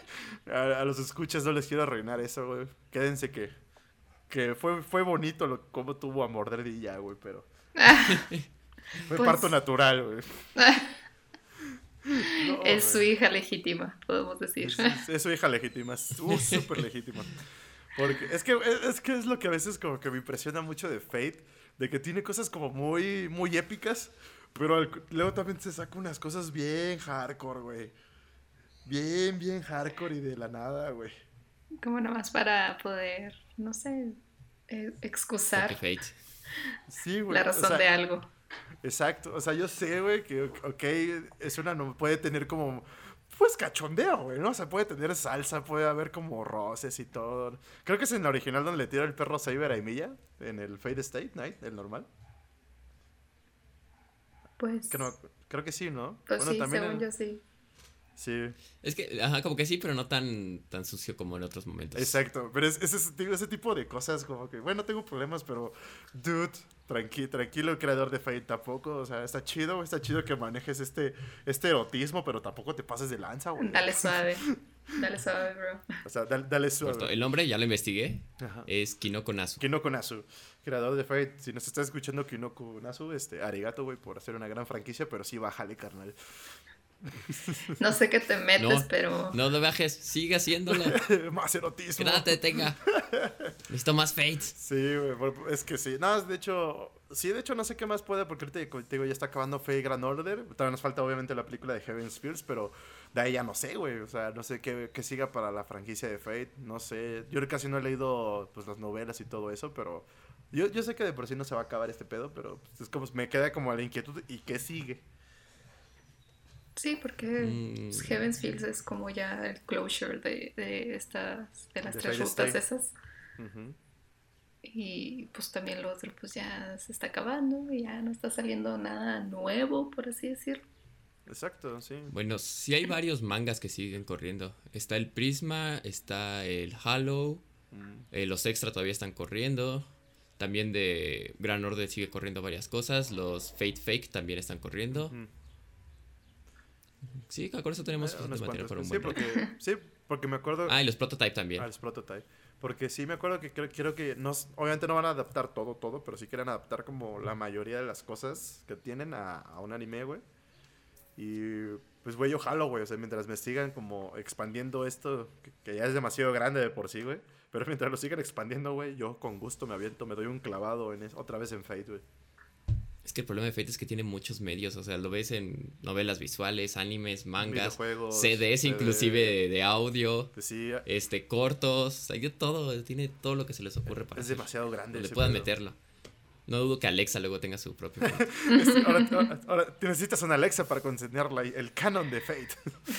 Speaker 1: (laughs) a, a los escuchas no les quiero arruinar eso, güey. Quédense que, que fue, fue bonito lo, cómo tuvo a morder y ya, güey, pero (laughs) fue
Speaker 3: Pues-
Speaker 1: parto natural, güey. (laughs) No,
Speaker 3: es su hija legítima, podemos decir.
Speaker 1: Es, es- es su hija legítima, es uh, (laughs) súper legítima. Porque es que, es, es que es lo que a veces como que me impresiona mucho de Fate, de que tiene cosas como muy, muy épicas, pero al- luego también se saca unas cosas bien hardcore, güey. Bien, bien hardcore y de la nada, güey.
Speaker 3: Como nomás para poder, no sé, eh, excusar
Speaker 2: Fate.
Speaker 1: Sí, güey.
Speaker 3: la
Speaker 1: o
Speaker 3: razón
Speaker 1: sea,
Speaker 3: de algo.
Speaker 1: Exacto, o sea, yo sé, güey, que, ok, es una, no puede tener como, pues, cachondeo, güey, ¿no? O sea, puede tener salsa, puede haber como roces y todo. Creo que es en la original donde le tira el perro Saber a Emilia, en el Fade State Night, el normal.
Speaker 3: Pues,
Speaker 1: creo que sí, ¿no?
Speaker 3: pues
Speaker 1: Bueno,
Speaker 3: sí,
Speaker 1: también
Speaker 3: según
Speaker 1: en-
Speaker 3: yo sí.
Speaker 1: Sí,
Speaker 2: Es que, ajá, como que sí, pero no tan, tan sucio como en otros momentos.
Speaker 1: exacto, pero es, es ese tipo de cosas como que, bueno, tengo problemas, pero, dude, tranqui, tranquilo, creador de Fate, tampoco, o sea, está chido, está chido que manejes este, este erotismo, pero tampoco te pases de lanza, güey.
Speaker 3: Dale suave. (laughs) Dale suave, bro.
Speaker 1: O sea, dale, dale
Speaker 2: cierto,
Speaker 1: suave.
Speaker 2: el nombre ya lo investigué.
Speaker 1: Ajá.
Speaker 2: Es Kinoko Nasu.
Speaker 1: Kinoko Nasu, creador de Fate. Si nos estás escuchando Kinoko Nasu, este, arigato, güey, por hacer una gran franquicia, pero sí, bájale, carnal. (laughs)
Speaker 3: No sé qué te metes,
Speaker 2: No,
Speaker 3: pero
Speaker 2: No lo bajes, sigue haciéndolo. (laughs)
Speaker 1: Más erotismo.
Speaker 2: Que nada te detenga. (laughs) Necesito más Fate.
Speaker 1: Sí, güey, es que sí. No, de hecho, sí, de hecho no sé qué más puede, porque ahorita te digo, ya está acabando Fate Grand Order. Todavía nos falta obviamente la película de Heaven's Fields, pero de ahí ya no sé, güey. O sea, no sé qué, qué siga para la franquicia de Fate, no sé. Yo casi no he leído pues las novelas y todo eso, pero yo, yo sé que de por sí no se va a acabar este pedo, pero pues, es como, me queda como la inquietud, ¿y qué sigue?
Speaker 3: Sí, porque pues, Heaven's Fields es como ya el closure de, de estas, de las
Speaker 1: De
Speaker 3: tres rutas
Speaker 1: Stay.
Speaker 3: esas. Y pues también lo otro pues ya se está acabando, y ya no está saliendo nada nuevo, por así decirlo.
Speaker 1: Exacto, sí.
Speaker 2: Bueno, sí hay varios mangas que siguen corriendo. Está el Prisma, está el Halo,
Speaker 1: Mm.
Speaker 2: eh, los Extra todavía están corriendo. También de Gran Orden sigue corriendo varias cosas. Los Fate Fake también están corriendo. Sí, con eso tenemos
Speaker 1: Eh,
Speaker 2: suficiente
Speaker 1: unos
Speaker 2: material
Speaker 1: cuantos.
Speaker 2: para un
Speaker 1: sí,
Speaker 2: buen
Speaker 1: porque, sí, porque me acuerdo...
Speaker 2: Ah, y los Prototype también.
Speaker 1: Ah, los prototype. Porque sí me acuerdo que creo, que no, obviamente no van a adaptar todo, todo, pero sí quieren adaptar como la mayoría de las cosas que tienen a, a un anime, güey. Y pues, güey, ojalá, güey. O sea, mientras me sigan como expandiendo esto, que, que ya es demasiado grande de por sí, güey. Pero mientras lo sigan expandiendo, güey, yo con gusto me aviento, me doy un clavado en es- otra vez en Fate, güey.
Speaker 2: Es que el problema de Fate es que tiene muchos medios, o sea, lo ves en novelas visuales, animes, mangas,
Speaker 1: Videojuegos,
Speaker 2: CDs
Speaker 1: CD.
Speaker 2: inclusive de, de audio,
Speaker 1: Pues sí,
Speaker 2: este, cortos, hay de todo, tiene todo lo que se les ocurre para
Speaker 1: es
Speaker 2: hacer,
Speaker 1: demasiado grande.
Speaker 2: donde
Speaker 1: ese
Speaker 2: puedan
Speaker 1: pedo.
Speaker 2: meterlo. No dudo que Alexa luego tenga su propio (laughs)
Speaker 1: ahora, ahora- necesitas una Alexa para la- el canon de Fate.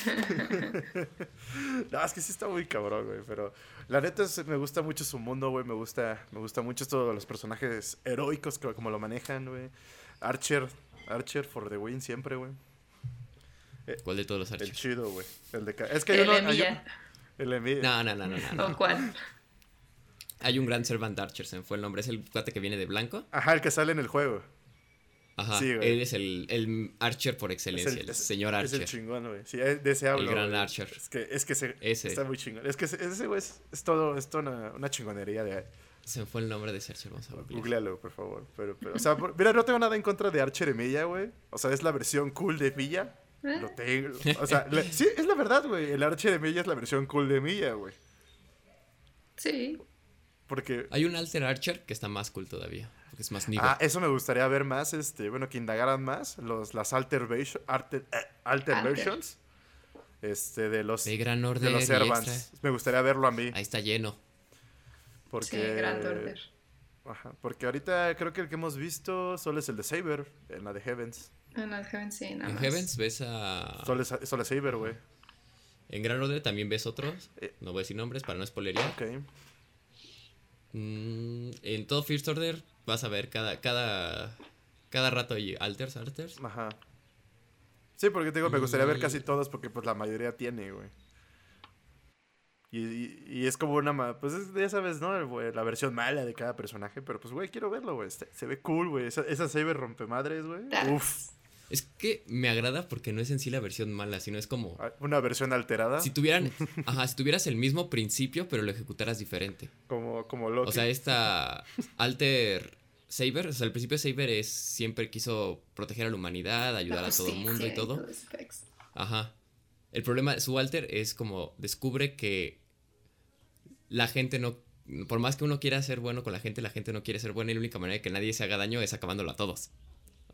Speaker 1: (laughs) (laughs) no, es que sí está muy cabrón, güey. Pero la neta es- me gusta mucho su mundo, güey. Me gusta, me gusta mucho esto los personajes heroicos, que- como lo manejan, güey. Archer, Archer for the win siempre, güey.
Speaker 2: ¿Cuál de todos los
Speaker 1: El
Speaker 2: archivos?
Speaker 1: chido, güey. El de Es que hay
Speaker 3: El
Speaker 1: uno. hay un-
Speaker 3: Emilia.
Speaker 1: el Emi-
Speaker 2: No, no, no, no, no, no.
Speaker 3: ¿O cuál?
Speaker 2: Hay un gran Servant Archer, se me fue el nombre, es el cuate que viene de blanco.
Speaker 1: Ajá, el que sale en el juego.
Speaker 2: Ajá,
Speaker 1: Sí, güey.
Speaker 2: él es el, el Archer por
Speaker 1: Es
Speaker 2: excelencia, el,
Speaker 1: es-
Speaker 2: señor
Speaker 1: Es
Speaker 2: Archer.
Speaker 1: el chingón, güey. Sí, de ese hablo.
Speaker 2: gran
Speaker 1: güey.
Speaker 2: Archer.
Speaker 1: Es que, es que se-
Speaker 2: Ese.
Speaker 1: está muy chingón. Es que ese ese güey es, es todo, es toda una, una chingonería de.
Speaker 2: Se me fue el nombre de ese Archer, vamos a.
Speaker 1: Googlealo, por favor. Pero, pero, o sea, por- mira, no tengo nada en contra de Archer Emilia, güey. O sea, es la versión cool de Emilia.
Speaker 3: ¿Eh?
Speaker 1: Lo tengo. O sea, sí, es la verdad, güey. El Archer Emilia es la versión cool de Emilia, güey.
Speaker 3: Sí.
Speaker 1: Porque.
Speaker 2: Hay un Alter Archer que está más cool todavía, porque es más nivel.
Speaker 1: Ah, eso me gustaría ver más, este, bueno, que indagaran más los, las alter, version- alter, eh, alter
Speaker 3: Alter.
Speaker 1: versions este, de los,
Speaker 2: de Gran
Speaker 1: de
Speaker 2: Order
Speaker 1: los
Speaker 2: y
Speaker 1: Servants.
Speaker 2: extra.
Speaker 1: Me gustaría verlo a mí.
Speaker 2: Ahí está lleno.
Speaker 1: Porque,
Speaker 3: Sí, Grand Order.
Speaker 1: Ajá, porque ahorita creo que el que hemos visto solo es el de Saber, en la de Heavens.
Speaker 3: En el Heavens sí, nada
Speaker 2: En
Speaker 3: más.
Speaker 2: Heavens ves a...
Speaker 1: Solo es, solo es Saber, güey.
Speaker 2: En Gran Order también ves otros.
Speaker 1: Eh.
Speaker 2: No voy a decir nombres para no spoilerear.
Speaker 1: Ok.
Speaker 2: Mm, en todo First Order vas a ver cada, cada, cada rato hay alters, alters.
Speaker 1: Ajá. Sí, porque te digo, me gustaría ver casi todos porque pues la mayoría tiene, güey. Y, y- y es como una... ma- Pues es- ya sabes, ¿no? Güey, La versión mala de cada personaje. Pero pues, güey, quiero verlo, güey. Se, se ve cool, güey. Esa, esa Saber rompemadres, güey.
Speaker 3: That's-
Speaker 1: Uf.
Speaker 2: Es que me agrada porque no es en sí la versión mala, sino es como...
Speaker 1: Ah, Una versión alterada.
Speaker 2: Si tuvieran... (laughs) Ajá, si tuvieras el mismo principio, pero lo ejecutaras diferente.
Speaker 1: Como, como Loki.
Speaker 2: O sea, esta Alter Saber, o sea, el principio de Saber es siempre quiso proteger a la humanidad, ayudar
Speaker 3: La
Speaker 2: a todo el mundo y todo. Ajá. El problema, su Alter es como descubre que la gente no, por más que uno quiera ser bueno con la gente, la gente no quiere ser buena y la única manera de que nadie se haga daño es acabándolo a todos.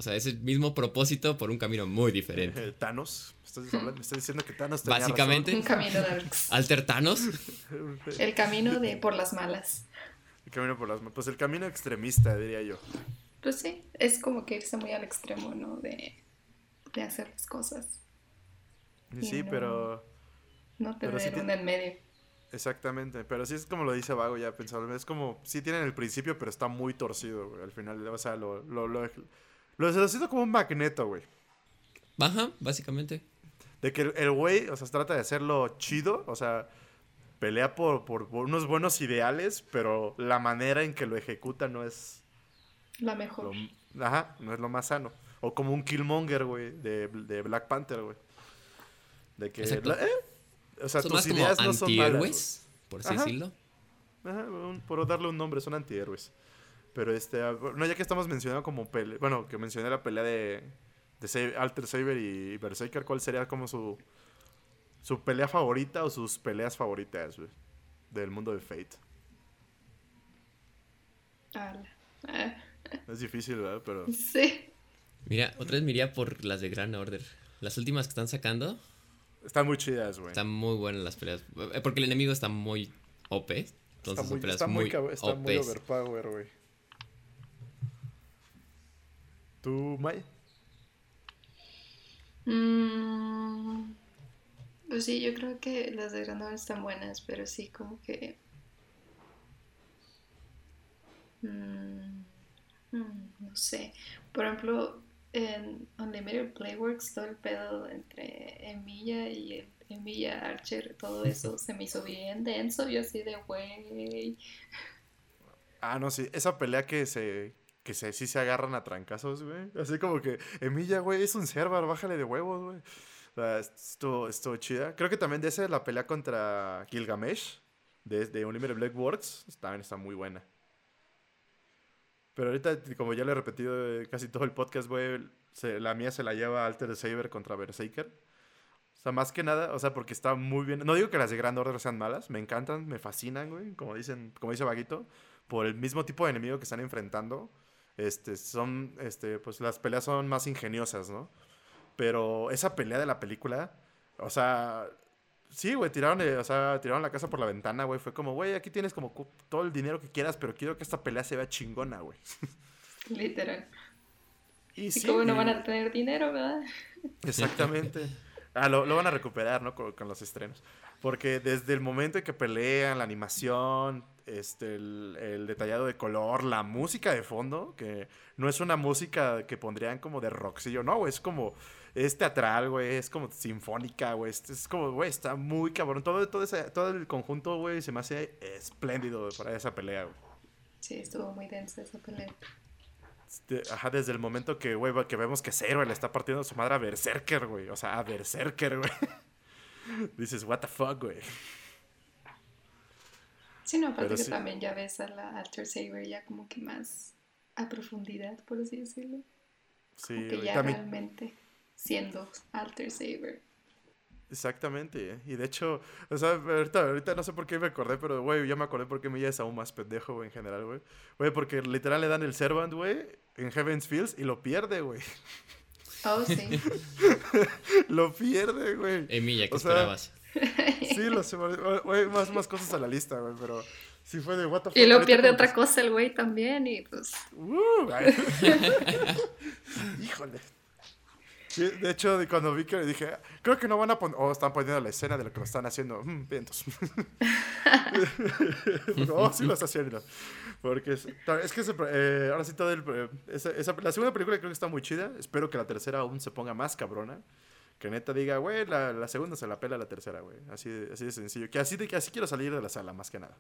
Speaker 2: O sea, es el mismo propósito por un camino muy diferente. (laughs)
Speaker 1: Thanos. ¿Me estás, hablando- me estás diciendo que Thanos tenía
Speaker 2: Básicamente,
Speaker 3: Un camino darks.
Speaker 2: Alter Thanos,
Speaker 1: razón? (laughs)
Speaker 3: El camino de por las malas.
Speaker 1: El camino por las... Pues el camino extremista, diría yo.
Speaker 3: Pues sí, es como que irse muy al extremo, ¿no? De, de hacer las cosas.
Speaker 1: Y Sí,
Speaker 3: no.
Speaker 1: pero...
Speaker 3: No
Speaker 1: Pero
Speaker 3: tener
Speaker 1: sí
Speaker 3: un en medio.
Speaker 1: Exactamente, pero sí es como lo dice Vago ya pensado, es como, sí tienen el principio, pero está muy torcido, güey, al final, o sea, lo, lo, lo, lo, lo siento como un magneto, güey,
Speaker 2: baja, básicamente.
Speaker 1: de que el- güey, o sea, trata de hacerlo chido, o sea, pelea por, por, por unos buenos ideales, pero la manera en que lo ejecuta no es
Speaker 3: La mejor.
Speaker 1: lo, ajá, no es lo más sano, o como un Killmonger, güey, de, de Black Panther, güey, de que, la- eh, o sea,
Speaker 2: Son
Speaker 1: tus
Speaker 2: más como
Speaker 1: ideas no son malas,
Speaker 2: por así
Speaker 1: Ajá.
Speaker 2: decirlo.
Speaker 1: Ajá, un- por darle un nombre, son antihéroes. Pero este, ah, no, ya que estamos mencionando como pelea, bueno, que mencioné la pelea de, de Sa- Alter Saber y Berserker, ¿cuál sería como su, su pelea favorita o sus peleas favoritas, güey, del mundo de Fate?
Speaker 3: Ah,
Speaker 1: Es difícil, ¿verdad? Pero (laughs)
Speaker 3: sí.
Speaker 2: Mira, otra vez me iría por las de Grand Order. Las últimas que están sacando
Speaker 1: están muy chidas, güey.
Speaker 2: están muy buenas las peleas. Eh, Porque el enemigo está muy OP. Entonces
Speaker 1: Está
Speaker 2: son
Speaker 1: muy,
Speaker 2: peleas
Speaker 1: está muy,
Speaker 2: muy,
Speaker 1: está muy overpower, güey. ¿Tú, Mai?
Speaker 3: Mm, pues sí, yo creo que las de Grandor están buenas, pero sí, como que. mm, mm, no sé. Por ejemplo, en Unlimited Playworks, todo el pedo entre Emilia y el- Emilia Archer, todo eso (laughs) se me hizo bien denso. Yo así de, güey.
Speaker 1: Ah, no, sí. Esa pelea que se. Que se, sí se agarran a trancazos, güey. Así como que, Emilia, güey, es un Cervar, bájale de huevos, güey. O sea, estuvo, estuvo chida. Creo que también de esa la pelea contra Gilgamesh, de, de Unlimited Black Words, también está muy buena. Pero ahorita, como ya lo he repetido eh, casi todo el podcast, güey, la mía se la lleva Alter Saber contra Berserker. O sea, más que nada, o sea, porque está muy bien. No digo que las de Grand Order sean malas, me encantan, me fascinan, güey, como dicen, como dice Vaguito, por el mismo tipo de enemigo que están enfrentando. Este, son, este, pues las peleas son más ingeniosas, ¿no? Pero esa pelea de la película, o sea, sí, güey, tiraron, o sea, tiraron la casa por la ventana, güey. Fue como, güey, aquí tienes como todo el dinero que quieras, pero quiero que esta pelea se vea chingona, güey. (laughs)
Speaker 3: Literal. Y, sí, como no van a tener dinero, ¿verdad?
Speaker 1: Exactamente. (laughs) Ah, lo, van a recuperar, ¿no? Con, los estrenos. Porque desde el momento en que pelean, la animación, este, el, detallado de color, la música de fondo, que no es una música que pondrían como de rockcillo, no, es como, es teatral, güey, es como sinfónica, güey, es, como, güey, está muy cabrón. Todo, todo, ese, todo el conjunto, güey, se me hace espléndido para esa pelea, güey.
Speaker 3: Sí, estuvo muy densa esa pelea.
Speaker 1: Ajá, desde el momento que, güey, que vemos que Zero le está partiendo su madre a Berserker, güey. O sea, a Berserker, güey. (laughs) Dices, what the fuck, güey.
Speaker 3: Sí, no, aparte que también ya ves a la Alter Saber ya como que más a profundidad, por así decirlo. Sí, como que ya realmente siendo Alter Saber.
Speaker 1: Exactamente. Y de hecho, o sea, ahorita, ahorita no sé por qué me acordé, pero, güey, ya me acordé por qué me es aún más pendejo, güey, en general, güey. Güey, porque literal le dan el Servant, güey, en Heaven's Fields y lo pierde, güey.
Speaker 3: Oh, sí. (laughs)
Speaker 1: lo pierde, güey.
Speaker 2: Emilia, ¿qué esperabas?
Speaker 1: sí, lo sé, güey, más, más cosas a la lista, güey, pero sí fue de what the fuck.
Speaker 3: Y lo pierde otra cosa el güey también y pues... Uh, (laughs) (laughs)
Speaker 1: Híjole de hecho, cuando vi que dije, creo que no van a poner, o están poniendo la escena de lo que lo están haciendo, mm, vientos. (laughs) oh, sí lo está haciendo. Porque es, que eh, ahora sí todo el, eh, la segunda película creo que está muy chida. Espero que la tercera aún se ponga más cabrona. Que neta diga, güey, la, la, segunda se la pela la tercera, güey. Así, así de sencillo. Que así, de, que así quiero salir de la sala, más que nada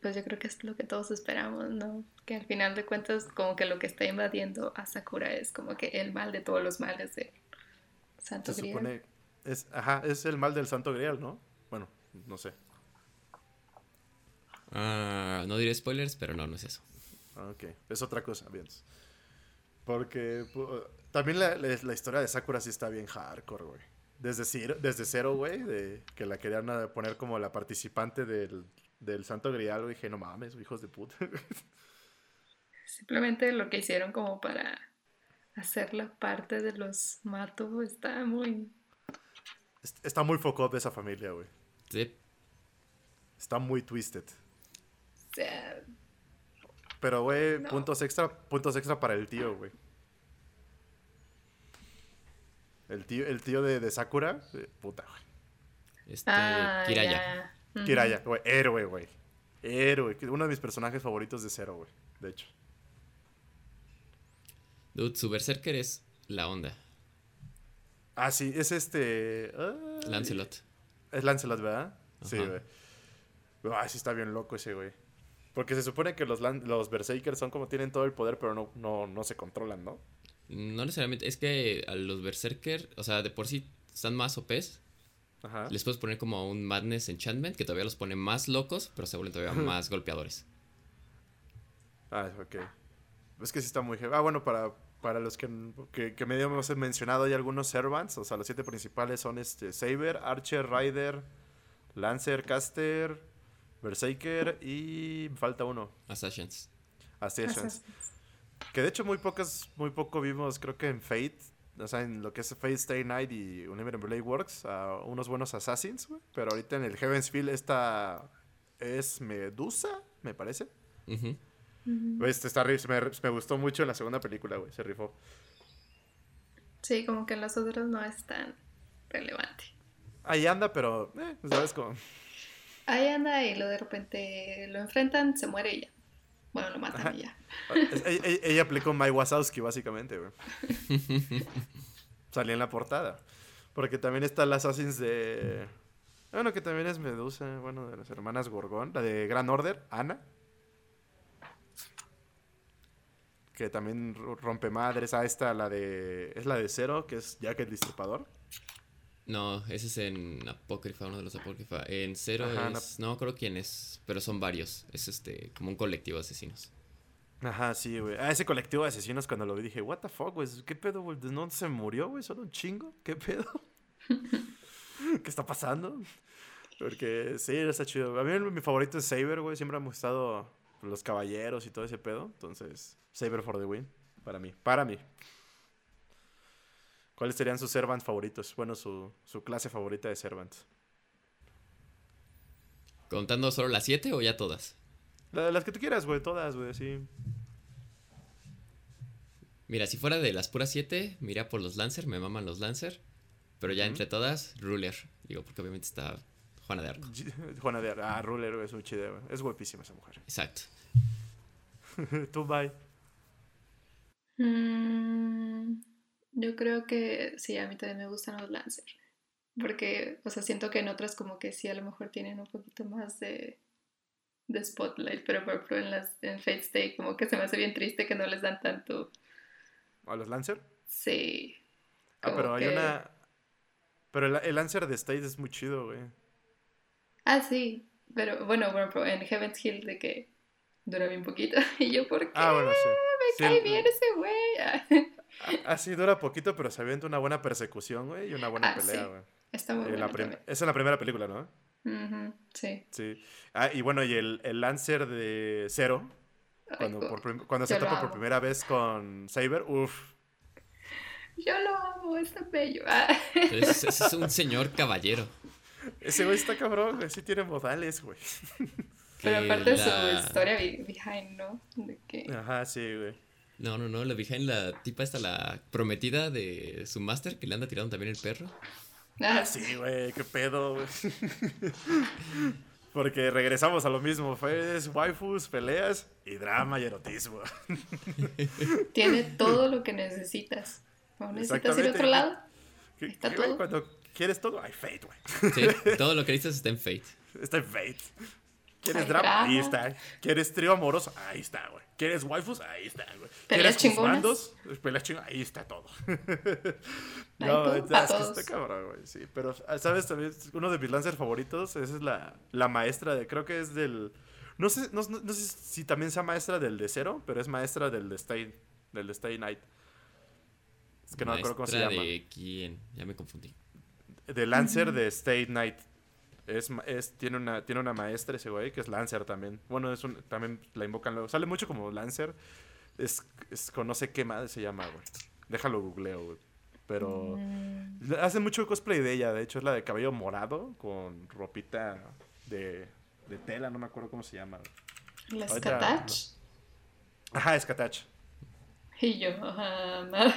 Speaker 3: pues yo creo que es lo que todos esperamos, ¿no? Que al final de cuentas como que lo que está invadiendo a Sakura es como que el mal de todos los males de Santo Se Supone,
Speaker 1: es, ajá, es el mal del Santo Grial, ¿no? Bueno, no sé.
Speaker 2: Ah, no diré spoilers, pero no, no es eso.
Speaker 1: Ah, ok, es otra cosa, bien. Porque también la, la, historia de Sakura sí está bien hardcore, güey. Desde cero, desde cero, güey, de que la querían poner como la participante del, del Santo Grial, dije, no mames, hijos de puta. (laughs)
Speaker 3: Simplemente lo que hicieron como para hacerla parte de los Mato está muy...
Speaker 1: Está muy foco de esa familia, güey.
Speaker 2: Sí.
Speaker 1: Está muy twisted. Pero, güey, puntos extra, puntos extra para el tío, güey. El tío, el tío de, Sakura, puta, güey.
Speaker 2: Este, ah, Kiraya.
Speaker 1: Kiraya, güey, héroe, güey. Héroe. Uno de mis personajes favoritos de Zero, güey. De hecho.
Speaker 2: Dude, su Berserker es la onda.
Speaker 1: Ah, sí, es este.
Speaker 2: Lancelot.
Speaker 1: Es Lancelot, ¿verdad? Sí, güey. Ah, sí está bien loco ese, güey. Porque se supone que los, los Berserkers son como tienen todo el poder, pero no, no, no se controlan, ¿no?
Speaker 2: No necesariamente. Es que a los Berserker, o sea, de por sí están más OPs. Les puedes poner como un Madness Enchantment que todavía los pone más locos, pero se vuelven todavía más golpeadores.
Speaker 1: Ah, ok. Es que sí está muy Ah, bueno, para, para los que, que, que medio hemos mencionado, hay algunos Servants. O sea, los siete principales son este Saber, Archer, Rider, Lancer, Caster, Berserker y falta uno.
Speaker 2: Assassins.
Speaker 1: Assassins. Que de hecho muy pocas, muy poco vimos, creo que en Fate o sea, en lo que es Fate Stay Night y Unlimited Blade Works, a unos buenos Assassins, güey. Pero ahorita en el Heaven's Field esta es Medusa, me parece. Este está, me, me, gustó mucho en la segunda película, güey, se rifó.
Speaker 3: Sí, como que en los otros no es tan relevante.
Speaker 1: Ahí anda, pero, eh, ¿sabes cómo?
Speaker 3: Ahí anda y lo de repente lo enfrentan, se muere ella. Bueno, lo matan y ya.
Speaker 1: ella, aplicó My Wazowski, básicamente, güey. (laughs) Salía en la portada. Porque también está el Assassins de. Bueno, que también es Medusa, bueno, de las hermanas Gorgón. La de Gran Order, Ana. Que también rompe madres. Ah, esta, la de. Es la de Cero, que es Jack el Distripador.
Speaker 2: No, ese es en Apócrifa, uno de los Apócrifa. En Cero es... No creo quién es, pero son varios. Es este, como un colectivo de asesinos.
Speaker 1: Ajá, sí, güey. Ah, ese colectivo de asesinos cuando lo vi dije, what the fuck, güey, ¿qué pedo, güey? ¿No se murió, güey? ¿Solo un chingo? ¿Qué pedo? (laughs) (laughs) ¿Qué está pasando? Porque sí, está chido. A mí mi favorito es Saber, güey. Siempre me ha gustado los caballeros y todo ese pedo. Entonces, Saber for the win. Para mí. Para mí. ¿Cuáles serían sus Servant favoritos? Bueno, su, su clase favorita de Servant.
Speaker 2: ¿Contando solo las 7 o ya todas?
Speaker 1: La- las que tú quieras, güey. Todas, güey. Sí.
Speaker 2: Mira, si fuera de las puras 7, mira por los Lancer, me maman los Lancer. Pero ya entre todas, Ruler. Digo, porque obviamente está Juana de Arco. (laughs)
Speaker 1: Juana de Ar- Ah, Ruler, güey. Es muy chida, güey. Es guapísima esa mujer.
Speaker 2: Exacto. (laughs)
Speaker 1: tú, bye.
Speaker 3: Mm, yo creo que sí, a mí también me gustan los Lancer. Porque, o sea, siento que en otras como que sí a lo mejor tienen un poquito más de, de spotlight, pero por ejemplo en las en Fate Stay como que se me hace bien triste que no les dan tanto.
Speaker 1: ¿A los Lancer?
Speaker 3: Sí.
Speaker 1: Ah, pero hay una. Pero el, el Lancer de State es muy chido, güey.
Speaker 3: Ah, sí. Pero bueno, por ejemplo, en Heaven's Hill de que dura bien poquito. (laughs) Y yo, ¿por qué?
Speaker 1: Ah, bueno, sí.
Speaker 3: me
Speaker 1: Sí,
Speaker 3: cae
Speaker 1: el-
Speaker 3: bien ese güey.
Speaker 1: Ah, sí, dura poquito, pero se avienta una buena persecución, güey, y una buena
Speaker 3: Ah,
Speaker 1: pelea,
Speaker 3: sí.
Speaker 1: güey.
Speaker 3: Está muy también.
Speaker 1: Es en la primera película, ¿no?
Speaker 3: Sí.
Speaker 1: Sí. Ah, y bueno, y el, el Lancer de Zero,
Speaker 3: Ay,
Speaker 1: cuando, por cuando se topa por primera vez con Saber, uff.
Speaker 3: Yo lo amo, está bello.
Speaker 2: Ese es un señor caballero.
Speaker 1: Ese güey está cabrón, güey. Sí tiene modales, güey.
Speaker 3: Pero aparte
Speaker 2: la-
Speaker 3: su historia be- behind, ¿no? De que...
Speaker 1: Ajá, sí, güey.
Speaker 2: No, no, no, la behind la tipa esta, la prometida de su máster, que le anda tirando también el perro.
Speaker 3: Ah,
Speaker 1: Ah, sí, güey, qué pedo, güey. (laughs) Porque regresamos a lo mismo, fue es waifus, peleas y drama y erotismo. (laughs)
Speaker 3: Tiene todo lo que necesitas. ¿No necesitas ir a otro lado?
Speaker 1: ¿Qué-
Speaker 3: Está
Speaker 1: qué,
Speaker 3: todo.
Speaker 1: Cuando quieres todo, hay Fate, güey.
Speaker 2: Sí, todo lo que necesitas está en Fate.
Speaker 1: Está en Fate. ¿Quieres drama? Ahí está. ¿Quieres trío amoroso? Ahí está, güey. ¿Quieres waifus? Ahí está, güey.
Speaker 3: ¿Peleas
Speaker 1: ¿Quieres
Speaker 3: chingonas?
Speaker 1: juzgandos? Peleas chingonas. Ahí está todo. (laughs) No,
Speaker 3: todo
Speaker 1: es
Speaker 3: pa'
Speaker 1: que
Speaker 3: todos.
Speaker 1: está cabrón, güey. Sí, pero, ah, ¿sabes? También uno de mis lancers favoritos, esa es la, la maestra de, creo que es del... No sé, no, no- no sé si también sea maestra del de Cero, pero es maestra del de Stay, del de Stay Night. Es que no me acuerdo cómo se llama.
Speaker 2: de quién? Ya me confundí.
Speaker 1: De Lancer de State Night. Es, tiene, una, tiene una maestra ese güey que es Lancer también. Bueno, es un, también la invocan luego. Sale mucho como Lancer. Es, es con no sé qué madre se llama, güey. Déjalo googleo, güey. Pero
Speaker 3: Mm,
Speaker 1: hace mucho cosplay de ella. De hecho, es la de cabello morado con ropita de, de tela. No me acuerdo cómo se llama. güey.
Speaker 3: ¿Las
Speaker 1: Ahorita-
Speaker 3: Katach?
Speaker 1: Ajá, es Katach.
Speaker 3: Y yo, ajá,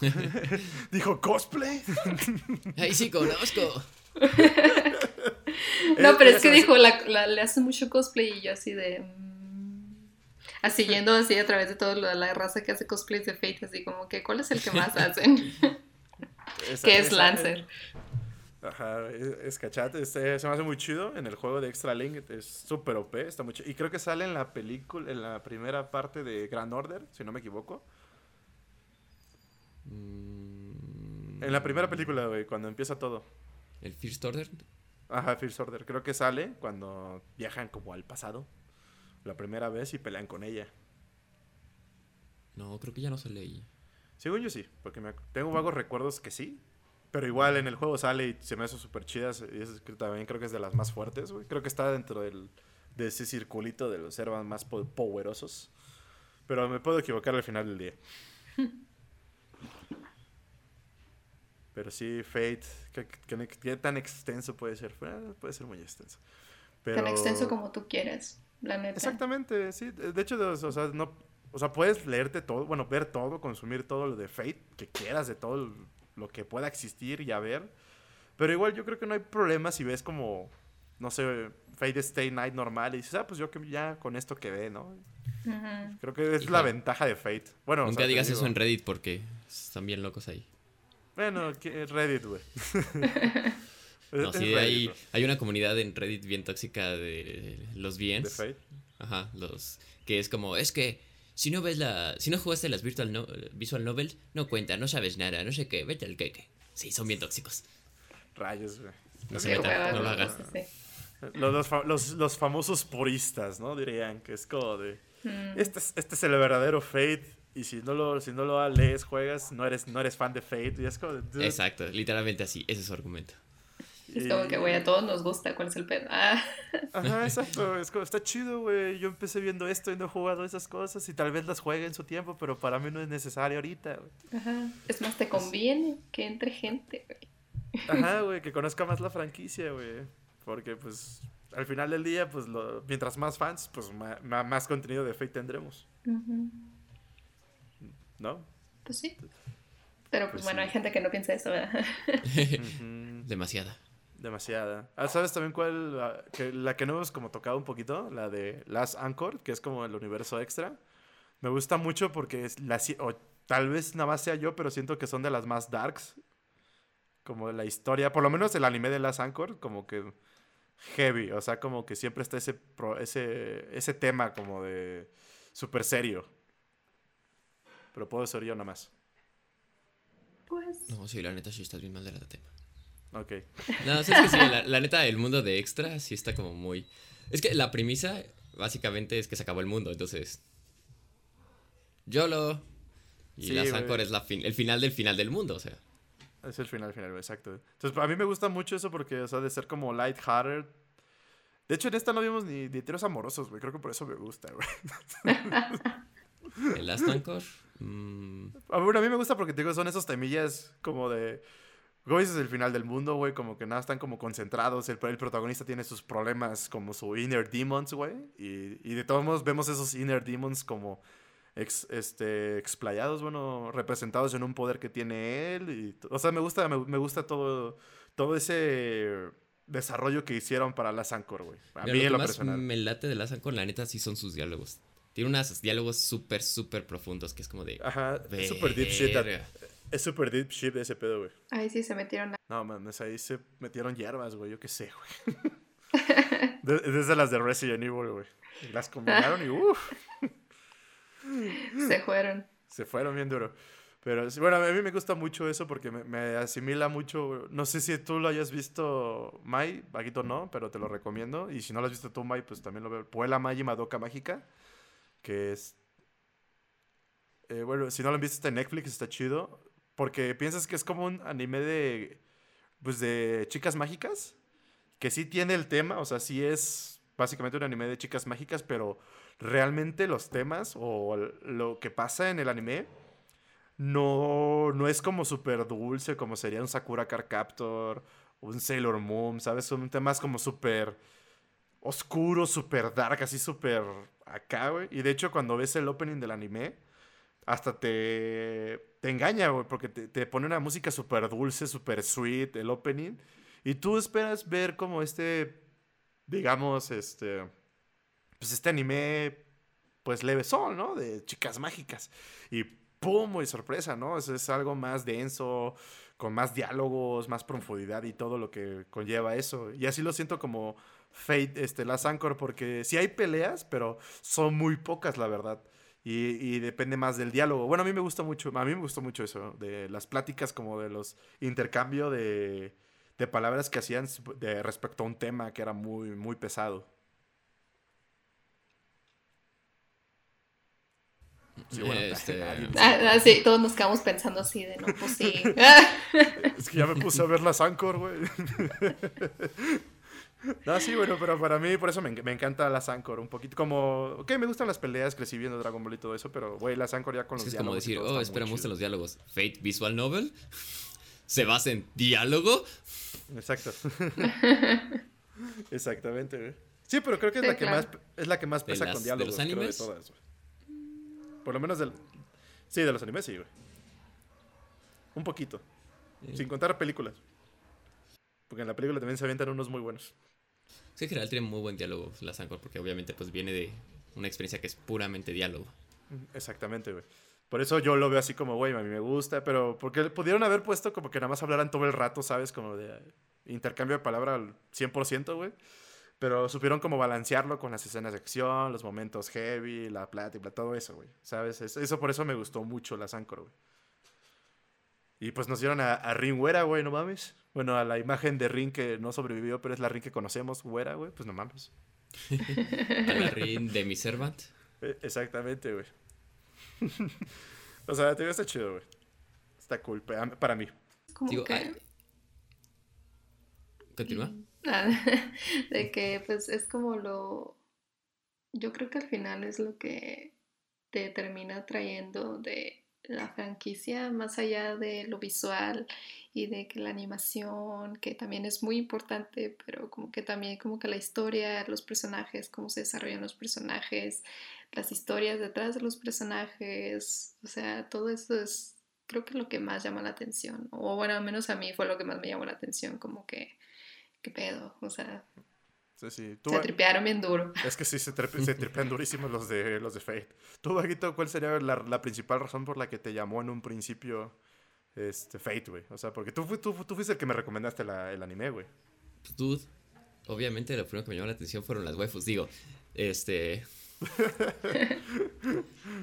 Speaker 3: (laughs)
Speaker 1: Dijo, ¿cosplay? (laughs)
Speaker 2: ¡Ay, sí, conozco! (laughs)
Speaker 3: No,
Speaker 1: Eh,
Speaker 3: pero es que dijo, la, la- le hace mucho cosplay y yo así de... mm, Así yendo así a través de toda la, la raza que hace cosplays de Fate, así como que, ¿cuál es el que más (laughs) hacen?
Speaker 1: Esa-
Speaker 3: que es
Speaker 1: esa-
Speaker 3: Lancer.
Speaker 1: Ajá, es, es cachate, este, se me hace muy chido en el juego de Extra Link, es súper OP, está muy chido. Y creo que sale en la película, en la primera parte de Grand Order, si no me equivoco.
Speaker 2: Mm,
Speaker 1: En la primera película, güey, cuando empieza todo.
Speaker 2: ¿El First Order?
Speaker 1: Ajá, First Order, creo que sale cuando viajan como al pasado, la primera vez y pelean con ella.
Speaker 2: No, creo que ya no sale ahí.
Speaker 1: Según yo sí, porque me tengo vagos recuerdos que sí. Pero igual en el juego sale y se me hace súper chidas. Y es también creo que es de las más fuertes, güey. Creo que está dentro del, de ese circulito de los servas más po- poderosos. Pero me puedo equivocar al final del día. (laughs) Pero sí, Fate. ¿Qué, qué- qué tan extenso puede ser? Eh, Puede ser muy extenso. Pero...
Speaker 3: Tan extenso como tú quieras, la neta.
Speaker 1: Exactamente, sí. De hecho, o sea, no, o sea, puedes leerte todo, bueno, ver todo, consumir todo lo de Fate que quieras, de todo lo que pueda existir y haber. Pero igual yo creo que no hay problema si ves como, no sé, Fate Stay Night normal y dices, ah, pues yo que ya con esto quedé, ¿no?
Speaker 3: Ujú.
Speaker 1: Creo que es la ventaja de Fate. Bueno, o
Speaker 2: Nunca
Speaker 1: sea, te
Speaker 2: digas
Speaker 1: digo,
Speaker 2: eso en Reddit porque están bien locos ahí.
Speaker 1: Bueno, que- Reddit, güey. (laughs)
Speaker 2: No, sí,
Speaker 1: Reddit,
Speaker 2: hay, hay una comunidad en Reddit bien tóxica de los
Speaker 1: De
Speaker 2: VNs.
Speaker 1: Fate.
Speaker 2: Ajá, los que es como, es que si no ves la, si no jugaste las virtual no- visual novels, no cuenta, no sabes nada, no sé qué, vete al queque. Sí, son bien tóxicos.
Speaker 1: Rayos, güey.
Speaker 2: No se
Speaker 3: hueva,
Speaker 2: no lo
Speaker 3: sí.
Speaker 1: Los, los, los- los famosos puristas, ¿no? Dirían que es como de... Este es, este es el verdadero Fate. Y si no lo, si no lo lees, juegas, no eres, no eres fan de Fate. Y es como.
Speaker 2: Exacto, literalmente así, ese es su argumento.
Speaker 3: Es como que, güey, a todos nos gusta, ¿cuál es el pedo? Ah. (laughs)
Speaker 1: Ajá, exacto, es como, está chido, güey, yo empecé viendo esto y no he jugado esas cosas y tal vez las juegue en su tiempo, pero para mí no es necesario ahorita, güey.
Speaker 3: Ajá, es más, te conviene que entre gente, güey.
Speaker 1: Ajá, (laughs) güey, que conozca más la franquicia, güey, porque pues al final del día, pues lo, mientras más fans, pues más contenido de Fate tendremos. ¿No?
Speaker 3: Pues sí. Pero pues, pues bueno, hay gente que no piensa eso, ¿verdad? (laughs)
Speaker 2: Demasiada.
Speaker 1: Demasiada. Ah, ¿Sabes también cuál? La que, la que no hemos como tocado un poquito, la de Last Anchor, que es como el universo extra. Me gusta mucho porque es la, o tal vez nada más sea yo, pero siento que son de las más darks. Como de la historia, por lo menos el anime de Last Anchor, como que heavy. O sea, como que siempre está ese, ese, ese tema como de súper serio. Pero puedo ser yo nada más.
Speaker 3: Pues.
Speaker 2: No, sí, la neta sí estás bien mal de la tema.
Speaker 1: Ok. (laughs)
Speaker 2: No, es que sí, la, neta, el mundo de extra sí está como muy. Es que la premisa, básicamente, es que se acabó el mundo, entonces. YOLO. Y la Sancor es la el final del final del mundo, o sea.
Speaker 1: Es el final, final, exacto. Entonces, a mí me gusta mucho eso porque, o sea, de ser como light-hearted. De hecho, en esta no vimos ni, ni tiros amorosos, güey. Creo que por eso me gusta, güey. (laughs)
Speaker 2: ¿El Last Anchor? Mm.
Speaker 1: A, a mí me gusta porque, te digo, son esos temillas como de... Como es el final del mundo, güey, como que nada, están como concentrados. El, el, protagonista tiene sus problemas como su inner demons, güey. Y, y de todos modos vemos esos inner demons como ex, este, explayados, bueno, representados en un poder que tiene él. Y, o sea, me gusta, me, gusta todo, todo ese desarrollo que hicieron para la Sancor, güey.
Speaker 2: A mí lo, más me late de la Sancor, la neta, sí son sus diálogos. Tiene unos diálogos súper, súper profundos que es como de.
Speaker 1: Ajá, es súper deep shit. Es súper deep shit ese pedo, güey.
Speaker 3: Ahí sí se metieron.
Speaker 1: No, man, ahí se metieron hierbas, güey, yo qué sé, güey. (laughs) Desde las de Resident Evil, güey. Las combinaron y (laughs) uff.
Speaker 3: Se fueron.
Speaker 1: Se fueron bien duro. Pero bueno, a mí me gusta mucho eso porque me, asimila mucho. No sé si tú lo hayas visto, Mai, Vaguito no, pero te lo recomiendo. Y si no lo has visto tú, Mai, pues también lo veo. Puela Mai Madoka Mágica, que es. Eh, bueno, si no lo han visto, está en Netflix, está chido. Porque piensas que es como un anime de. Pues de chicas mágicas. Que sí tiene el tema, o sea, sí es básicamente un anime de chicas mágicas, pero realmente los temas o lo que pasa en el anime no, no es como súper dulce como sería un Sakura Car Captor, un Sailor Moon, ¿sabes? Son temas como súper oscuros, súper dark, así súper acá, güey. Y de hecho cuando ves el opening del anime, hasta te, te engaña, güey, porque te, te pone una música súper dulce, súper sweet, el opening. Y tú esperas ver como este, digamos, este pues este anime, pues leve son, ¿no? De chicas mágicas. Y ¡pum! Y sorpresa, ¿no? Es, es algo más denso, con más diálogos, más profundidad y todo lo que conlleva eso. Y así lo siento como Fate, este, las Anchor, porque sí hay peleas, pero son muy pocas, la verdad. Y, y, depende más del diálogo. Bueno, a mí me gusta mucho, a mí me gustó mucho eso, de las pláticas como de los intercambio de, de palabras que hacían de, respecto a un tema que era muy, muy pesado.
Speaker 3: Sí, (laughs) este, ah, ah, sí, todos nos quedamos pensando así de no, pues sí. (laughs)
Speaker 1: es que ya me puse a ver las Anchor, güey. (laughs) no, sí, bueno, pero para mí, por eso me, me, encanta las Anchor. Un poquito como. Ok, me gustan las peleas, crecí viendo Dragon Ball y todo eso, pero, güey, las Anchor ya con los
Speaker 2: es
Speaker 1: diálogos.
Speaker 2: Es como decir, oh, espera, me gustan los diálogos. Fate Visual Novel (laughs) se basa en diálogo.
Speaker 1: Exacto. (laughs) Exactamente, güey. Sí, pero creo que es, la, que más, es la que más pesa con diálogos. ¿De los animes? de todas, por lo menos del. Sí, de los animes, sí, güey. Un poquito. Sin contar películas. Porque en la película también se avientan unos muy buenos.
Speaker 2: Sí, en general tiene muy buen diálogo la Sancor, porque obviamente pues viene de una experiencia que es puramente diálogo.
Speaker 1: Exactamente, güey. Por eso yo lo veo así como, güey, a mí me gusta, pero porque pudieron haber puesto como que nada más hablaran todo el rato, ¿sabes? Como de intercambio de palabra al 100%, güey. Pero supieron como balancearlo con las escenas de acción, los momentos heavy, la plática, todo eso, güey. ¿Sabes? Eso por eso me gustó mucho la Sancor, güey. Y pues nos dieron a, a Rin Güera, güey, no mames. Bueno, a la imagen de Rin que no sobrevivió, pero es la Rin que conocemos, Güera, güey, pues no mames. (laughs)
Speaker 2: a la Rin de mi servant.
Speaker 1: E, exactamente, güey. (laughs) o sea, te está chido, güey. Está cool, para mí.
Speaker 3: Digo, que...
Speaker 2: Continúa. (laughs)
Speaker 3: De que pues es como lo... Yo creo que al final es lo que te termina trayendo de la franquicia, más allá de lo visual y de que la animación, que también es muy importante, pero como que también como que la historia, los personajes, cómo se desarrollan los personajes, las historias detrás de los personajes, o sea, todo eso es creo que lo que más llama la atención, o bueno, al menos a mí fue lo que más me llamó la atención, como que, ¿qué pedo? O sea,
Speaker 1: Sí, sí.
Speaker 3: se tripearon bien duro. (laughs)
Speaker 1: Es que sí, se, se tripean durísimos los de, los de Fate. Tú, Vaguito, ¿cuál sería la, la principal razón por la que te llamó en un principio este, Fate, güey? O sea, porque tú, tú, tú fuiste el que me recomendaste la- el anime, güey.
Speaker 2: Pues, dude, obviamente lo primero que me llamó la atención fueron las waifus. Digo, este. (laughs)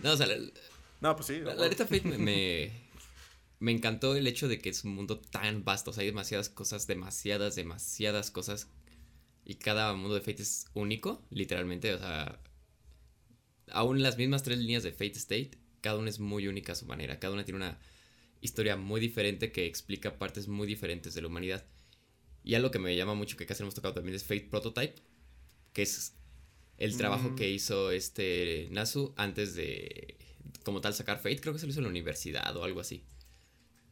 Speaker 2: no, o sea, la,
Speaker 1: No, pues sí.
Speaker 2: la- la neta Fate me, me, me encantó el hecho de que es un mundo tan vasto. O sea, hay demasiadas cosas, demasiadas, demasiadas cosas. Y cada mundo de Fate es único, literalmente. O sea, aún las mismas tres líneas de Fate State, cada una es muy única a su manera. Cada una tiene una historia muy diferente que explica partes muy diferentes de la humanidad. Y algo que me llama mucho, que casi no hemos tocado también, es Fate Prototype, que es el trabajo
Speaker 1: Mm.
Speaker 2: que hizo este Nasu antes de, como tal, sacar Fate. Creo que se lo hizo en la universidad o algo así.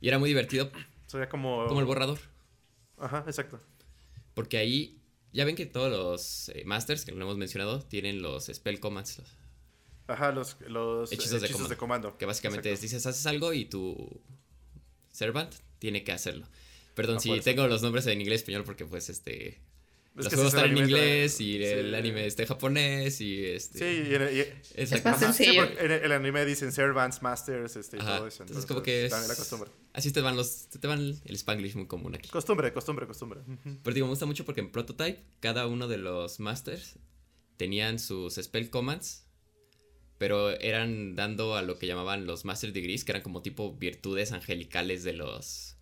Speaker 2: Y era muy divertido,
Speaker 1: Sería como...
Speaker 2: como el borrador.
Speaker 1: Ajá, exacto.
Speaker 2: Porque ahí, ya ven que todos los eh, Masters, que lo hemos mencionado, tienen los Spell Commands. los-
Speaker 1: Ajá, los, los
Speaker 2: Hechizos de comando.
Speaker 1: comando.
Speaker 2: Que básicamente dices, haces algo y tu servant tiene que hacerlo. Perdón si tengo los nombres en inglés y español porque pues este...
Speaker 1: Es
Speaker 2: los juegos
Speaker 1: es
Speaker 2: están en inglés y el anime está en japonés y este...
Speaker 1: Sí, y y-
Speaker 2: Exacto.
Speaker 3: más sencillo.
Speaker 1: en el, anime dicen servants, masters, este, y todo eso.
Speaker 2: entonces como que es...
Speaker 1: La costumbre.
Speaker 2: Así te van los... Te van el spanglish muy común aquí.
Speaker 1: Costumbre, costumbre, costumbre.
Speaker 2: Pero digo, me gusta mucho porque en Prototype cada uno de los masters tenían sus spell commands, pero eran dando a lo que llamaban los master degrees, que eran como tipo virtudes angelicales de los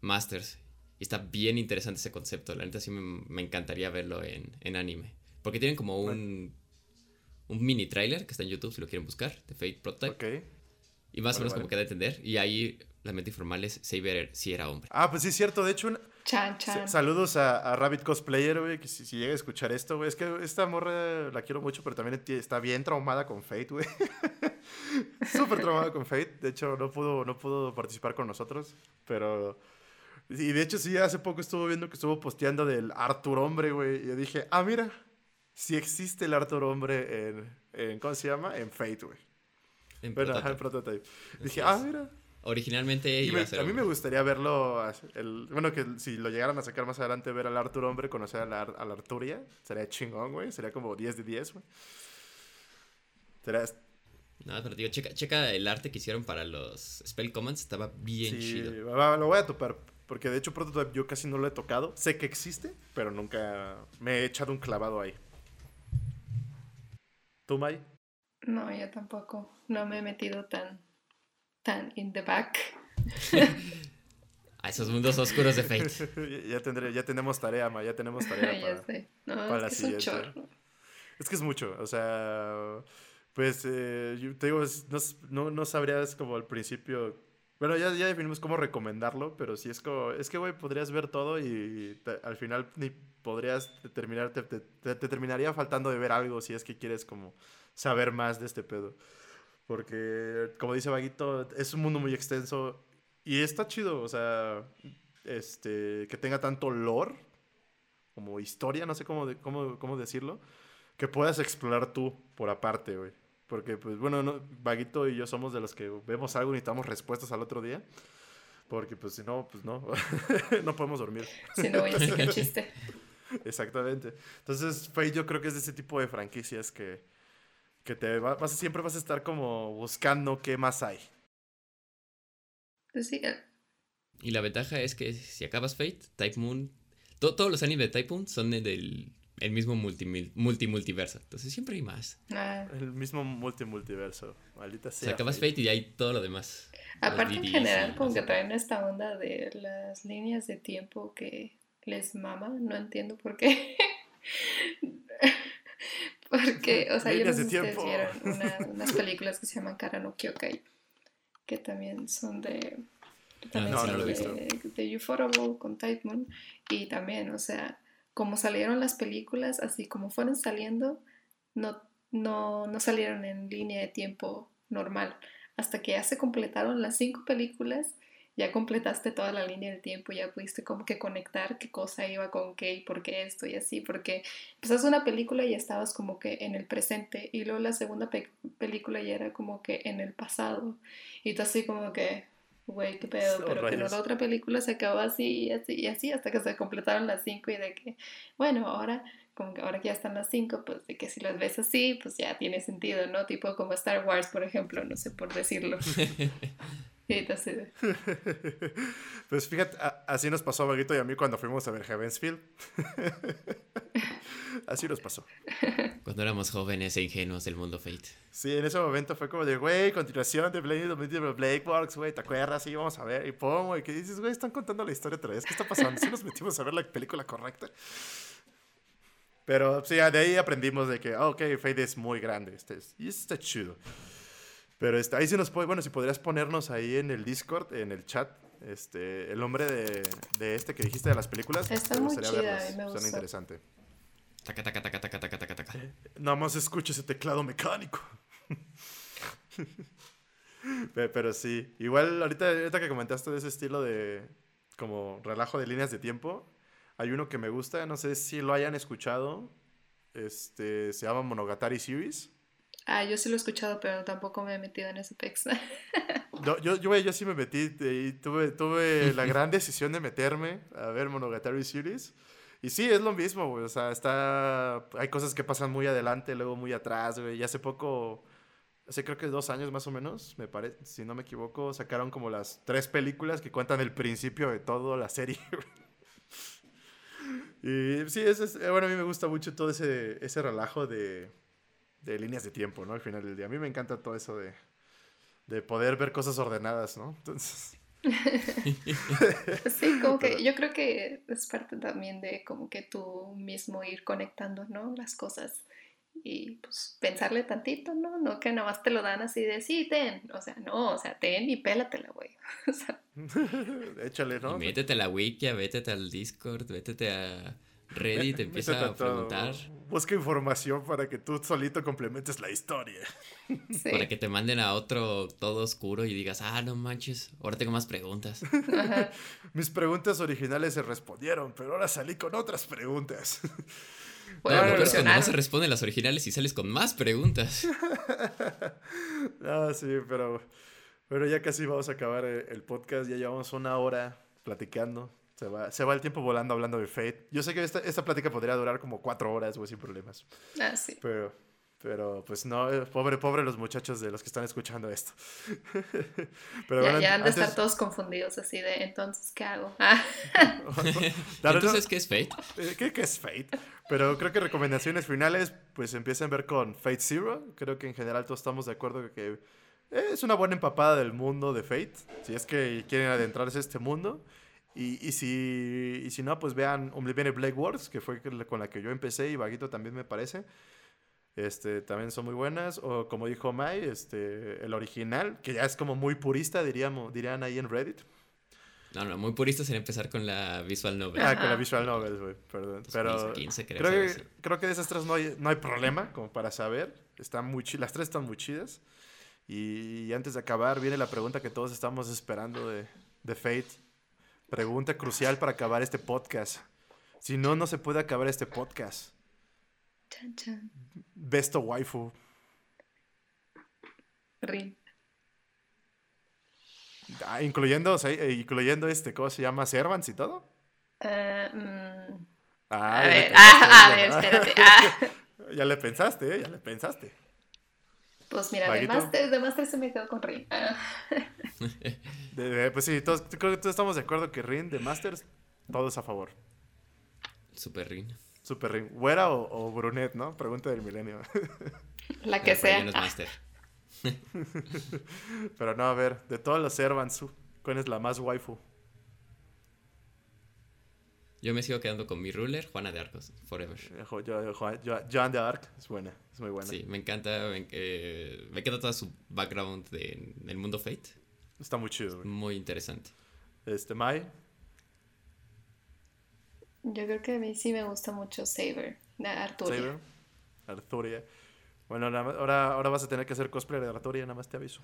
Speaker 2: masters. Y está bien interesante ese concepto, la neta sí me, me encantaría verlo en, en anime. Porque tienen como un, un mini trailer que está en YouTube si lo quieren buscar, de Fate Prototype.
Speaker 1: Ok.
Speaker 2: Y más o
Speaker 1: Vale,
Speaker 2: menos
Speaker 1: vale.
Speaker 2: como queda entender. Y ahí la mente informal es Saber si era hombre.
Speaker 1: Ah, pues sí, es cierto. De hecho, un-
Speaker 3: Chan, chan.
Speaker 1: saludos a, a Rabbit Cosplayer, güey, que si, si llega a escuchar esto, güey. Es que esta morra la quiero mucho, pero también está bien traumada con Fate, güey. (laughs) Súper traumada con Fate. De hecho, no pudo, no pudo participar con nosotros, pero... Y de hecho, sí, hace poco estuvo viendo que estuvo posteando del Arthur Hombre, güey. Y yo dije, ah, mira, sí existe el Arthur Hombre en, en ¿cómo se llama? En Fate, güey.
Speaker 2: En
Speaker 1: Bueno,
Speaker 2: Prototype.
Speaker 1: en Prototype. Dije, ah, mira.
Speaker 2: Originalmente iba
Speaker 1: me-
Speaker 2: a ser
Speaker 1: a mí me gustaría verlo, el, bueno, que si lo llegaran a sacar más adelante, ver al Arthur hombre, conocer a la, a la Arturia, sería chingón, güey, sería como 10 de 10, güey. Sería,
Speaker 2: No, pero digo, checa, checa el arte que hicieron para los spell commands, estaba bien
Speaker 1: sí,
Speaker 2: chido.
Speaker 1: va- lo voy a topar, porque de hecho Prototype yo casi no lo he tocado, sé que existe, pero nunca me he echado un clavado ahí. ¿Tú, Mai?
Speaker 3: No, yo tampoco. No me he metido tan, tan in the back. (laughs)
Speaker 2: A esos mundos oscuros de Fate.
Speaker 1: ya, (laughs) ya tendré, ya tenemos tarea, Mai, ya tenemos tarea (laughs)
Speaker 3: ya
Speaker 1: para...
Speaker 3: sé. No,
Speaker 1: para la
Speaker 3: es que es un
Speaker 1: siguiente.
Speaker 3: chorro.
Speaker 1: Es que es mucho, o sea, pues eh, yo te digo, es- no, no, no sabrías como al principio, bueno, ya, ya definimos cómo recomendarlo, pero sí es como, es que, güey, podrías ver todo y te- al final ni podrías terminar, te, te- te- te terminaría faltando de ver algo si es que quieres como saber más de este pedo. Porque, como dice Vaguito, es un mundo muy extenso y está chido, o sea, este, que tenga tanto lore como historia, no sé cómo, de- cómo, cómo decirlo, que puedas explorar tú por aparte, güey. Porque, pues, bueno, no, Vaguito y yo somos de los que vemos algo y necesitamos respuestas al otro día. Porque, pues, si no, pues no, (laughs) no podemos dormir.
Speaker 3: Si no voy a (laughs) chiste.
Speaker 1: Exactamente. Entonces, Fate yo creo que es de ese tipo de franquicias que, que te va- vas, siempre vas a estar como buscando qué más hay.
Speaker 3: Pues sí, eh,
Speaker 2: Y la ventaja es que si acabas Fate, Type Moon. to- todos los animes de Type Moon son de- del el mismo multi, multi multiverso. Entonces siempre hay más.
Speaker 3: ah,
Speaker 1: El mismo multi-multiverso. Maldita
Speaker 2: O
Speaker 1: sea.
Speaker 2: sea, acabas
Speaker 1: Fate.
Speaker 2: Fate y hay todo lo demás.
Speaker 3: Aparte en general como que traen esta onda de las líneas de tiempo que les mama, no entiendo por qué. (laughs) Porque, o sea, yo no sé si ustedes vieron una- (laughs) unas películas que se llaman Kara no Kyokai, que también son de, También
Speaker 2: no,
Speaker 3: sí,
Speaker 2: no lo he
Speaker 3: de, de Ufotable con Type Moon. Y también, o sea, como salieron las películas, así como fueron saliendo, no, no, no salieron en línea de tiempo normal. Hasta que ya se completaron las cinco películas, ya completaste toda la línea del tiempo, ya pudiste como que conectar qué cosa iba con qué y por qué esto y así, porque empezaste una película y estabas como que en el presente y luego la segunda pe- película ya era como que en el pasado y tú así como que, güey, qué (laughs) pedo,
Speaker 1: Oh,
Speaker 3: pero que no la otra película se acabó así y así y así hasta que se completaron las cinco y de que, bueno, ahora como que ahora que ya están las cinco, pues de que si las ves así, pues ya tiene sentido, ¿no? Tipo como Star Wars, por ejemplo, no sé por decirlo. (laughs) (laughs)
Speaker 1: Pues fíjate, a- así nos pasó a Vaguito y a mí cuando fuimos a ver Heavensfield. así nos pasó.
Speaker 2: Cuando éramos jóvenes e ingenuos del mundo Fate.
Speaker 1: Sí, en ese momento fue como de, güey, continuación de Blade, de Blade Works, güey, ¿te acuerdas? Sí, vamos a ver. Y pum, güey, que dices, güey, están contando la historia otra vez. ¿Qué está pasando? Sí nos metimos a ver la película correcta. Pero sí, de ahí aprendimos de que, ah, ok, Fate es muy grande. Este es- y eso está chido. Pero este, ahí sí nos puede, bueno, si podrías ponernos ahí en el Discord, en el chat, este, el nombre de, de este que dijiste de las películas.
Speaker 3: Está
Speaker 1: me
Speaker 3: muy
Speaker 1: gustaría
Speaker 3: chida,
Speaker 1: verlas,
Speaker 3: me
Speaker 1: Suena interesante.
Speaker 2: Taca, taca, taca, taca, taca, taca, taca.
Speaker 1: Nada más escucho ese teclado mecánico. Pe- Pero sí, igual ahorita, ahorita que comentaste de ese estilo de como relajo de líneas de tiempo, hay uno que me gusta, no sé si lo hayan escuchado, este, se llama Monogatari Series.
Speaker 3: Ah, yo sí lo he escuchado, pero tampoco me he metido en ese pex. (laughs)
Speaker 1: Yo, yo, yo, sí me metí y tuve, tuve la gran (laughs) decisión de meterme a ver Monogatari Series. Y sí, es lo mismo, güey. O sea, está. Hay cosas que pasan muy adelante, luego muy atrás, güey. Y hace poco, hace creo que dos años más o menos, me parece, si no me equivoco, sacaron como las tres películas que cuentan el principio de toda la serie. (laughs) Y sí, ese es, eh, bueno, a mí me gusta mucho todo ese, ese relajo de, de líneas de tiempo, ¿no? Al final del día. A mí me encanta todo eso de, de poder ver cosas ordenadas, ¿no? Entonces, (laughs)
Speaker 3: Sí, como que yo creo que es parte también de como que tú mismo ir conectando, ¿no? Las cosas y pues pensarle tantito, ¿no? No que nada más te lo dan así de sí, ten. O sea, no, o sea, ten y pélatela, güey. (laughs) O sea, (laughs)
Speaker 1: échale, ¿no?
Speaker 2: Y métete a la wiki, vétete al Discord, vétete a Reddit, empieza
Speaker 1: Métete
Speaker 2: a preguntar
Speaker 1: Busca información para que tú solito complementes la historia.
Speaker 3: Sí.
Speaker 2: para que te manden a otro todo oscuro y digas, ah, no manches, ahora tengo más preguntas.
Speaker 3: Ajá. (laughs)
Speaker 1: Mis preguntas originales se respondieron, pero ahora salí con otras preguntas.
Speaker 3: Bueno,
Speaker 2: Bueno, lo peor es cuando no se responden las originales y sales con más preguntas. (laughs)
Speaker 1: ah, sí, pero, pero ya casi vamos a acabar el, el podcast. Ya llevamos una hora platicando. Se va, se va el tiempo volando hablando de Fate. Yo sé que esta, esta plática podría durar como cuatro horas, güey, sin problemas.
Speaker 3: Ah, sí.
Speaker 1: Pero, pero pues no, eh, pobre, pobre los muchachos de los que están escuchando esto. (laughs) pero
Speaker 3: Ya,
Speaker 1: bueno,
Speaker 3: ya han de
Speaker 1: antes-
Speaker 3: estar todos confundidos así de entonces, ¿qué hago? Ah,
Speaker 2: Entonces, ¿qué es Fate?
Speaker 1: eh, creo que es Fate. Pero creo que recomendaciones finales, pues empiecen a ver con Fate Zero. Creo que en general todos estamos de acuerdo que es una buena empapada del mundo de Fate. Si es que quieren adentrarse a este mundo. Y, y si, y si no, pues vean Oblivion Black Wars, que fue con la que yo empecé y Vaguito también me parece. Este, también son muy buenas. O como dijo Mai, este, el original, que ya es como muy purista, diríamos, dirían ahí en Reddit.
Speaker 2: No, no, muy purista sería empezar con la visual novel.
Speaker 1: Ah, con la visual novel, güey, perdón. Pero
Speaker 2: 2015 creo,
Speaker 1: creo, que, creo que de esas tres no hay, no hay problema, como para saber. Están muy las tres están muy chidas. Y, antes de acabar, viene la pregunta que todos estamos esperando de, de Fate. Pregunta crucial para acabar este podcast. Si no, no se puede acabar este podcast.
Speaker 3: Chan, chan.
Speaker 1: Besto waifu.
Speaker 3: Rin.
Speaker 1: Ah, incluyendo, eh, incluyendo este, ¿cómo se llama? Servants y todo.
Speaker 3: Ah, mm,
Speaker 1: Ah,
Speaker 3: a
Speaker 1: ya le
Speaker 3: ver,
Speaker 1: pensaste,
Speaker 3: ah, a
Speaker 1: ya-
Speaker 3: ver, espérate. Ah. (laughs)
Speaker 1: Ya le pensaste, ¿eh? Ya le pensaste.
Speaker 3: Pues mira, de. Master, de Master se me quedó con Rin. (laughs)
Speaker 1: De- de- pues sí, todos, creo que todos estamos de acuerdo que Rin de Masters, todos a favor.
Speaker 2: Super rin.
Speaker 1: Super Rin. ¿Güera o, o brunette, no? Pregunta del milenio.
Speaker 3: La que sea.
Speaker 2: no es master. (laughs)
Speaker 1: Pero no, a ver, de todos los Servants, ¿cuál es la más waifu?
Speaker 2: Yo me sigo quedando con mi ruler, Juana de Arcos, forever.
Speaker 1: Eh, Jo- Jo- Jo- Joan de Arc, es buena, es muy buena.
Speaker 2: Sí, me encanta, me, eh, me queda todo su background de- en el mundo Fate.
Speaker 1: Está muy chido, güey.
Speaker 2: Muy interesante.
Speaker 1: Este, Mai.
Speaker 3: Yo creo que a mí sí me gusta mucho Saber, de Arturia.
Speaker 1: Saber. Arturia. Bueno, ahora, ahora vas a tener que hacer cosplay de Arturia, nada más te aviso.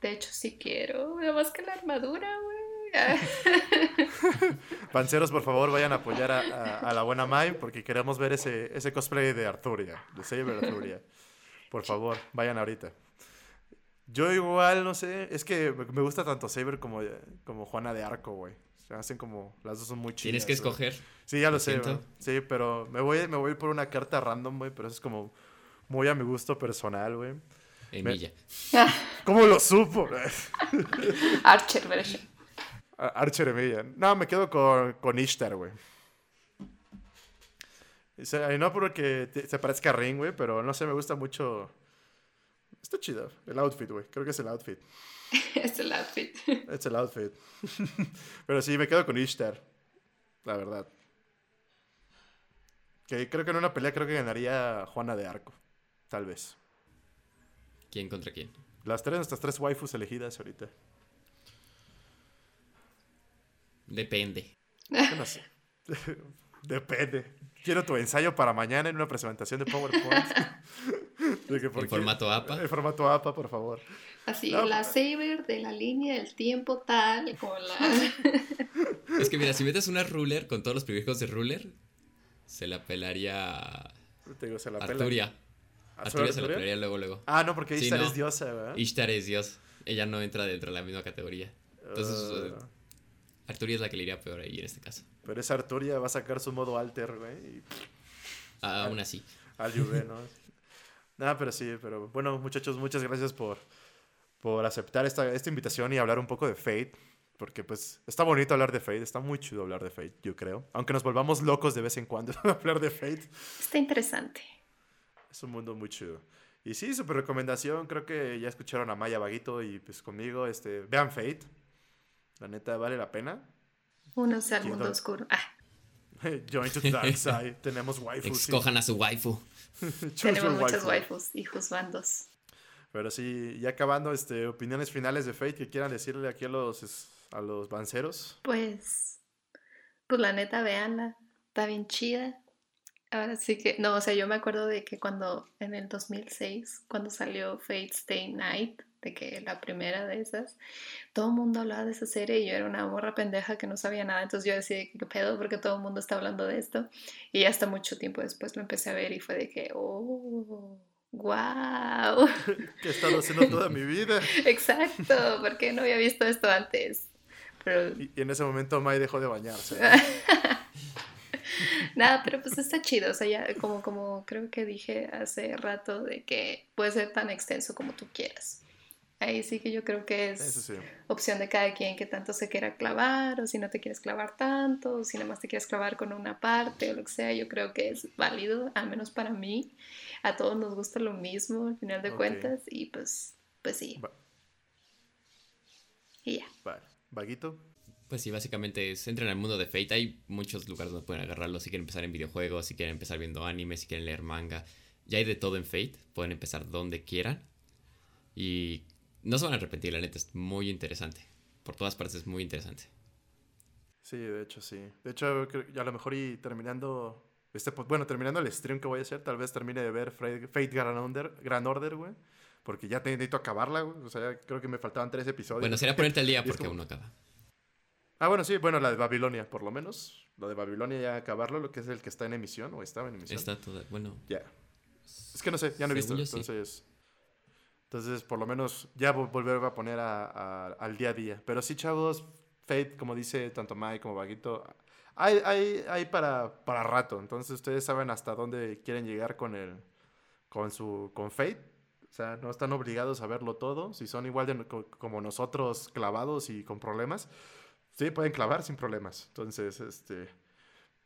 Speaker 3: De hecho, sí quiero. Nada más que la armadura, güey. (laughs)
Speaker 1: Panceros, por favor, vayan a apoyar a, a- a la buena Mai porque queremos ver ese, ese cosplay de Arturia, de Saber Arturia. Por favor, vayan ahorita. Yo igual, no sé, es que me me gusta tanto Saber como, como Juana de Arco, güey. Se hacen como, las dos son muy chidas.
Speaker 2: Tienes que escoger.
Speaker 1: Sí, ya lo
Speaker 2: lo
Speaker 1: sé,
Speaker 2: siento.
Speaker 1: güey. Sí, pero me voy, me voy por una carta random, güey, pero eso es como muy a mi gusto personal, güey.
Speaker 2: Emilia. (laughs)
Speaker 1: ¿Cómo lo supo? (laughs)
Speaker 3: Archer version.
Speaker 1: A- Archer Emilia. No, me quedo con, con Ishtar, güey. No porque te- se parezca a Ring, güey, pero no sé, me gusta mucho. Está chido. El outfit, güey. Creo que es el outfit. (laughs)
Speaker 3: es el outfit. (laughs)
Speaker 1: Es el outfit. (laughs) pero sí, me quedo con Ishtar. La verdad. Que creo que en una pelea creo que ganaría Juana de Arco. Tal vez.
Speaker 2: ¿Quién contra quién?
Speaker 1: Las tres, nuestras tres waifus elegidas ahorita.
Speaker 2: Depende.
Speaker 1: Yo no sé. (laughs) Depende. Quiero tu ensayo para mañana en una presentación de PowerPoint. (laughs) De que por
Speaker 2: En
Speaker 1: qué-
Speaker 2: formato APA.
Speaker 1: En formato APA, por favor.
Speaker 3: Así,
Speaker 1: No,
Speaker 3: la
Speaker 1: pues-
Speaker 3: Saber de la línea del tiempo tal, como la... (laughs)
Speaker 2: Es que mira, si metes una ruler con todos los privilegios de ruler, se la pelaría
Speaker 1: Te digo, se la.
Speaker 2: Arturia.
Speaker 1: ¿Ah,
Speaker 2: Arturia se la pelaría luego, luego.
Speaker 1: Ah, no, porque
Speaker 2: Sí,
Speaker 1: Ishtar
Speaker 2: no.
Speaker 1: es diosa, ¿verdad?
Speaker 2: Ishtar es Dios. Ella no entra dentro de la misma categoría. Entonces,
Speaker 1: Ah,
Speaker 2: Arturia es la que le iría peor ahí en este caso.
Speaker 1: Pero esa Arturia va a sacar su modo alter, güey. Y
Speaker 2: Aún así.
Speaker 1: al Juve, ¿no? (laughs) Nada, pero sí, pero bueno, muchachos, muchas gracias por, por aceptar esta, esta invitación y hablar un poco de Fate. Porque pues está bonito hablar de Fate, está muy chido hablar de Fate, yo creo. Aunque nos volvamos locos de vez en cuando (laughs) hablar de Fate.
Speaker 3: Está interesante.
Speaker 1: Es un mundo muy chido. Y sí, super recomendación. Creo que ya escucharon a Maya Vaguito y pues conmigo. Este, vean Fate. La neta vale la pena.
Speaker 3: Unos al mundo oscuro. Ah,
Speaker 1: Join to the dark side. (laughs) Tenemos waifus. sí.
Speaker 2: Escojan a su waifu. (laughs)
Speaker 3: Tenemos muchos
Speaker 1: waifu.
Speaker 3: waifus y juzbandos.
Speaker 1: Pero sí, ya acabando, este, opiniones finales de Fate que quieran decirle aquí a los, a los banceros.
Speaker 3: Pues, pues la neta, véanla. Está bien chida. Ahora sí que, no, o sea, yo me acuerdo de que cuando en el 2006, cuando salió Fate Stay Night, de que la primera de esas, todo el mundo hablaba de esa serie y yo era una morra pendeja que no sabía nada, entonces yo decía, ¿qué pedo? Porque todo el mundo está hablando de esto. Y hasta mucho tiempo después lo empecé a ver y fue de que, oh, wow. (laughs) (laughs)
Speaker 1: Que he estado haciendo toda mi vida. (laughs)
Speaker 3: Exacto, ¿por qué no había visto esto antes? Pero
Speaker 1: Y, y en ese momento Mai dejó de bañarse.
Speaker 3: Nada, pero pues está chido, o sea, ya como, como creo que dije hace rato de que puede ser tan extenso como tú quieras. Ahí sí que yo creo que es
Speaker 1: sí.
Speaker 3: opción de cada quien que tanto se quiera clavar o si no te quieres clavar tanto o si nada más te quieres clavar con una parte o lo que sea, yo creo que es válido, al menos para mí. A todos nos gusta lo mismo al final de cuentas y pues, pues sí.
Speaker 1: Va-
Speaker 3: Y ya.
Speaker 1: Vale. Vaguito.
Speaker 2: Pues sí, básicamente es, entren al mundo de Fate. Hay muchos lugares donde pueden agarrarlo. Si quieren empezar en videojuegos, si quieren empezar viendo anime, si quieren leer manga. Ya hay de todo en Fate. Pueden empezar donde quieran. Y no se van a arrepentir, la neta. Es muy interesante. Por todas partes es muy interesante.
Speaker 1: Sí, de hecho, sí. De hecho, a lo mejor y terminando. Este, bueno, terminando el stream que voy a hacer, tal vez termine de ver Fate Grand Order, Grand Order, güey. Porque ya necesito acabarla, güey. O sea, creo que me faltaban tres episodios.
Speaker 2: Bueno, sería ponerte al día (laughs) porque
Speaker 1: como-
Speaker 2: aún no acaba.
Speaker 1: Ah, bueno, sí, bueno, la de Babilonia, por lo menos. La de Babilonia ya acabarlo, lo que es el que está en emisión, o estaba en emisión.
Speaker 2: Está toda. Bueno,
Speaker 1: Ya. Es que no sé, ya no he visto.
Speaker 2: Sí.
Speaker 1: Entonces. Entonces, por lo menos, ya vo- volver a poner a- a- al día a día. Pero sí, chavos, Fate, como dice tanto Mike como Vaguito, hay, hay, hay para, para rato. Entonces, ustedes saben hasta dónde quieren llegar con el. con su. con Fate. O sea, no están obligados a verlo todo. Si son igual de como nosotros, clavados y con problemas, sí, pueden clavar sin problemas. Entonces, este.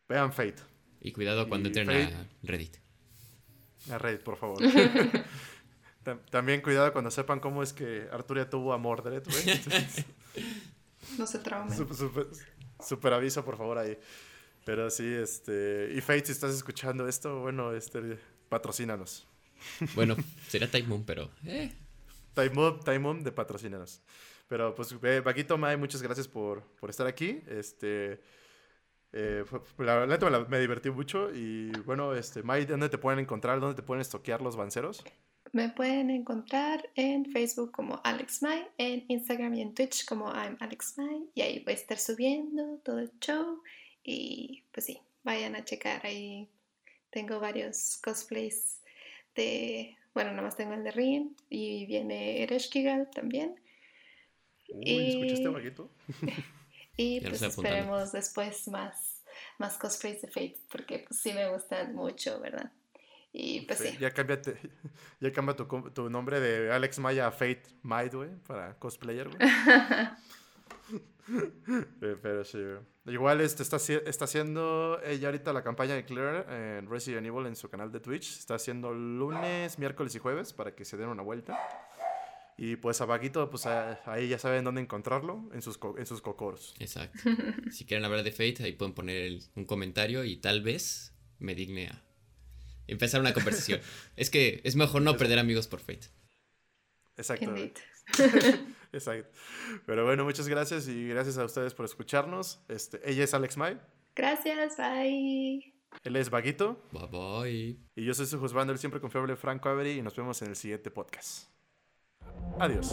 Speaker 1: Vean Fate.
Speaker 2: y cuidado cuando
Speaker 1: Y
Speaker 2: entren
Speaker 1: Fate-
Speaker 2: a Reddit.
Speaker 1: A Reddit, por favor. (laughs) Tam- También cuidado cuando sepan cómo es que Arturia tuvo a Mordred, güey. (laughs)
Speaker 3: No se traumen.
Speaker 1: Sup- Super, super aviso, por favor, ahí. Pero sí, este... Y Fate, si estás escuchando esto, bueno, este... Patrocínanos.
Speaker 2: Bueno, sería Type Moon, pero. Eh,
Speaker 1: Time Time Up de patrocínanos. Pero pues, Paquito May, muchas gracias por, por estar aquí. Este, eh, la verdad me, divertí mucho. Y bueno, este, May, ¿dónde te pueden encontrar? ¿Dónde te pueden estoquear los banceros?
Speaker 3: Me pueden encontrar en Facebook como Alex May, en Instagram y en Twitch como I'm Alex May. Y ahí voy a estar subiendo todo el show. Y pues sí, vayan a checar ahí. Tengo varios cosplays de. Bueno, nada más tengo el de Rin y viene Ereshkigal también.
Speaker 1: Uy, y... ¿escuchaste, (laughs)
Speaker 3: y pues esperemos después más, más cosplays de Fate, porque pues sí me gustan mucho, ¿verdad? Y pues sí.
Speaker 1: Ya, cámbiate, (laughs) ya cambia tu, tu, nombre de Alex Maya a Fate Might, güey, para cosplayer, güey. (laughs) Pero sí, Igual este está, está haciendo ella ahorita la campaña de Claire en Resident Evil en su canal de Twitch. Está haciendo lunes, miércoles y jueves para que se den una vuelta. Y pues a Vaguito, pues ahí ya saben dónde encontrarlo, en sus, en sus cocoros.
Speaker 2: Exacto. (laughs) si quieren hablar de Fate, ahí pueden poner un comentario y tal vez me digne a empezar una conversación. (laughs) es que es mejor no perder amigos por Fate.
Speaker 1: Exacto. (laughs) Exacto. Pero bueno, muchas gracias y gracias a ustedes por escucharnos. Este, ella es Alex May.
Speaker 3: Gracias, bye.
Speaker 1: Él es Vaguito.
Speaker 2: Bye bye.
Speaker 1: Y yo soy su juzgando, el siempre confiable Franco Avery y nos vemos en el siguiente podcast. Adiós.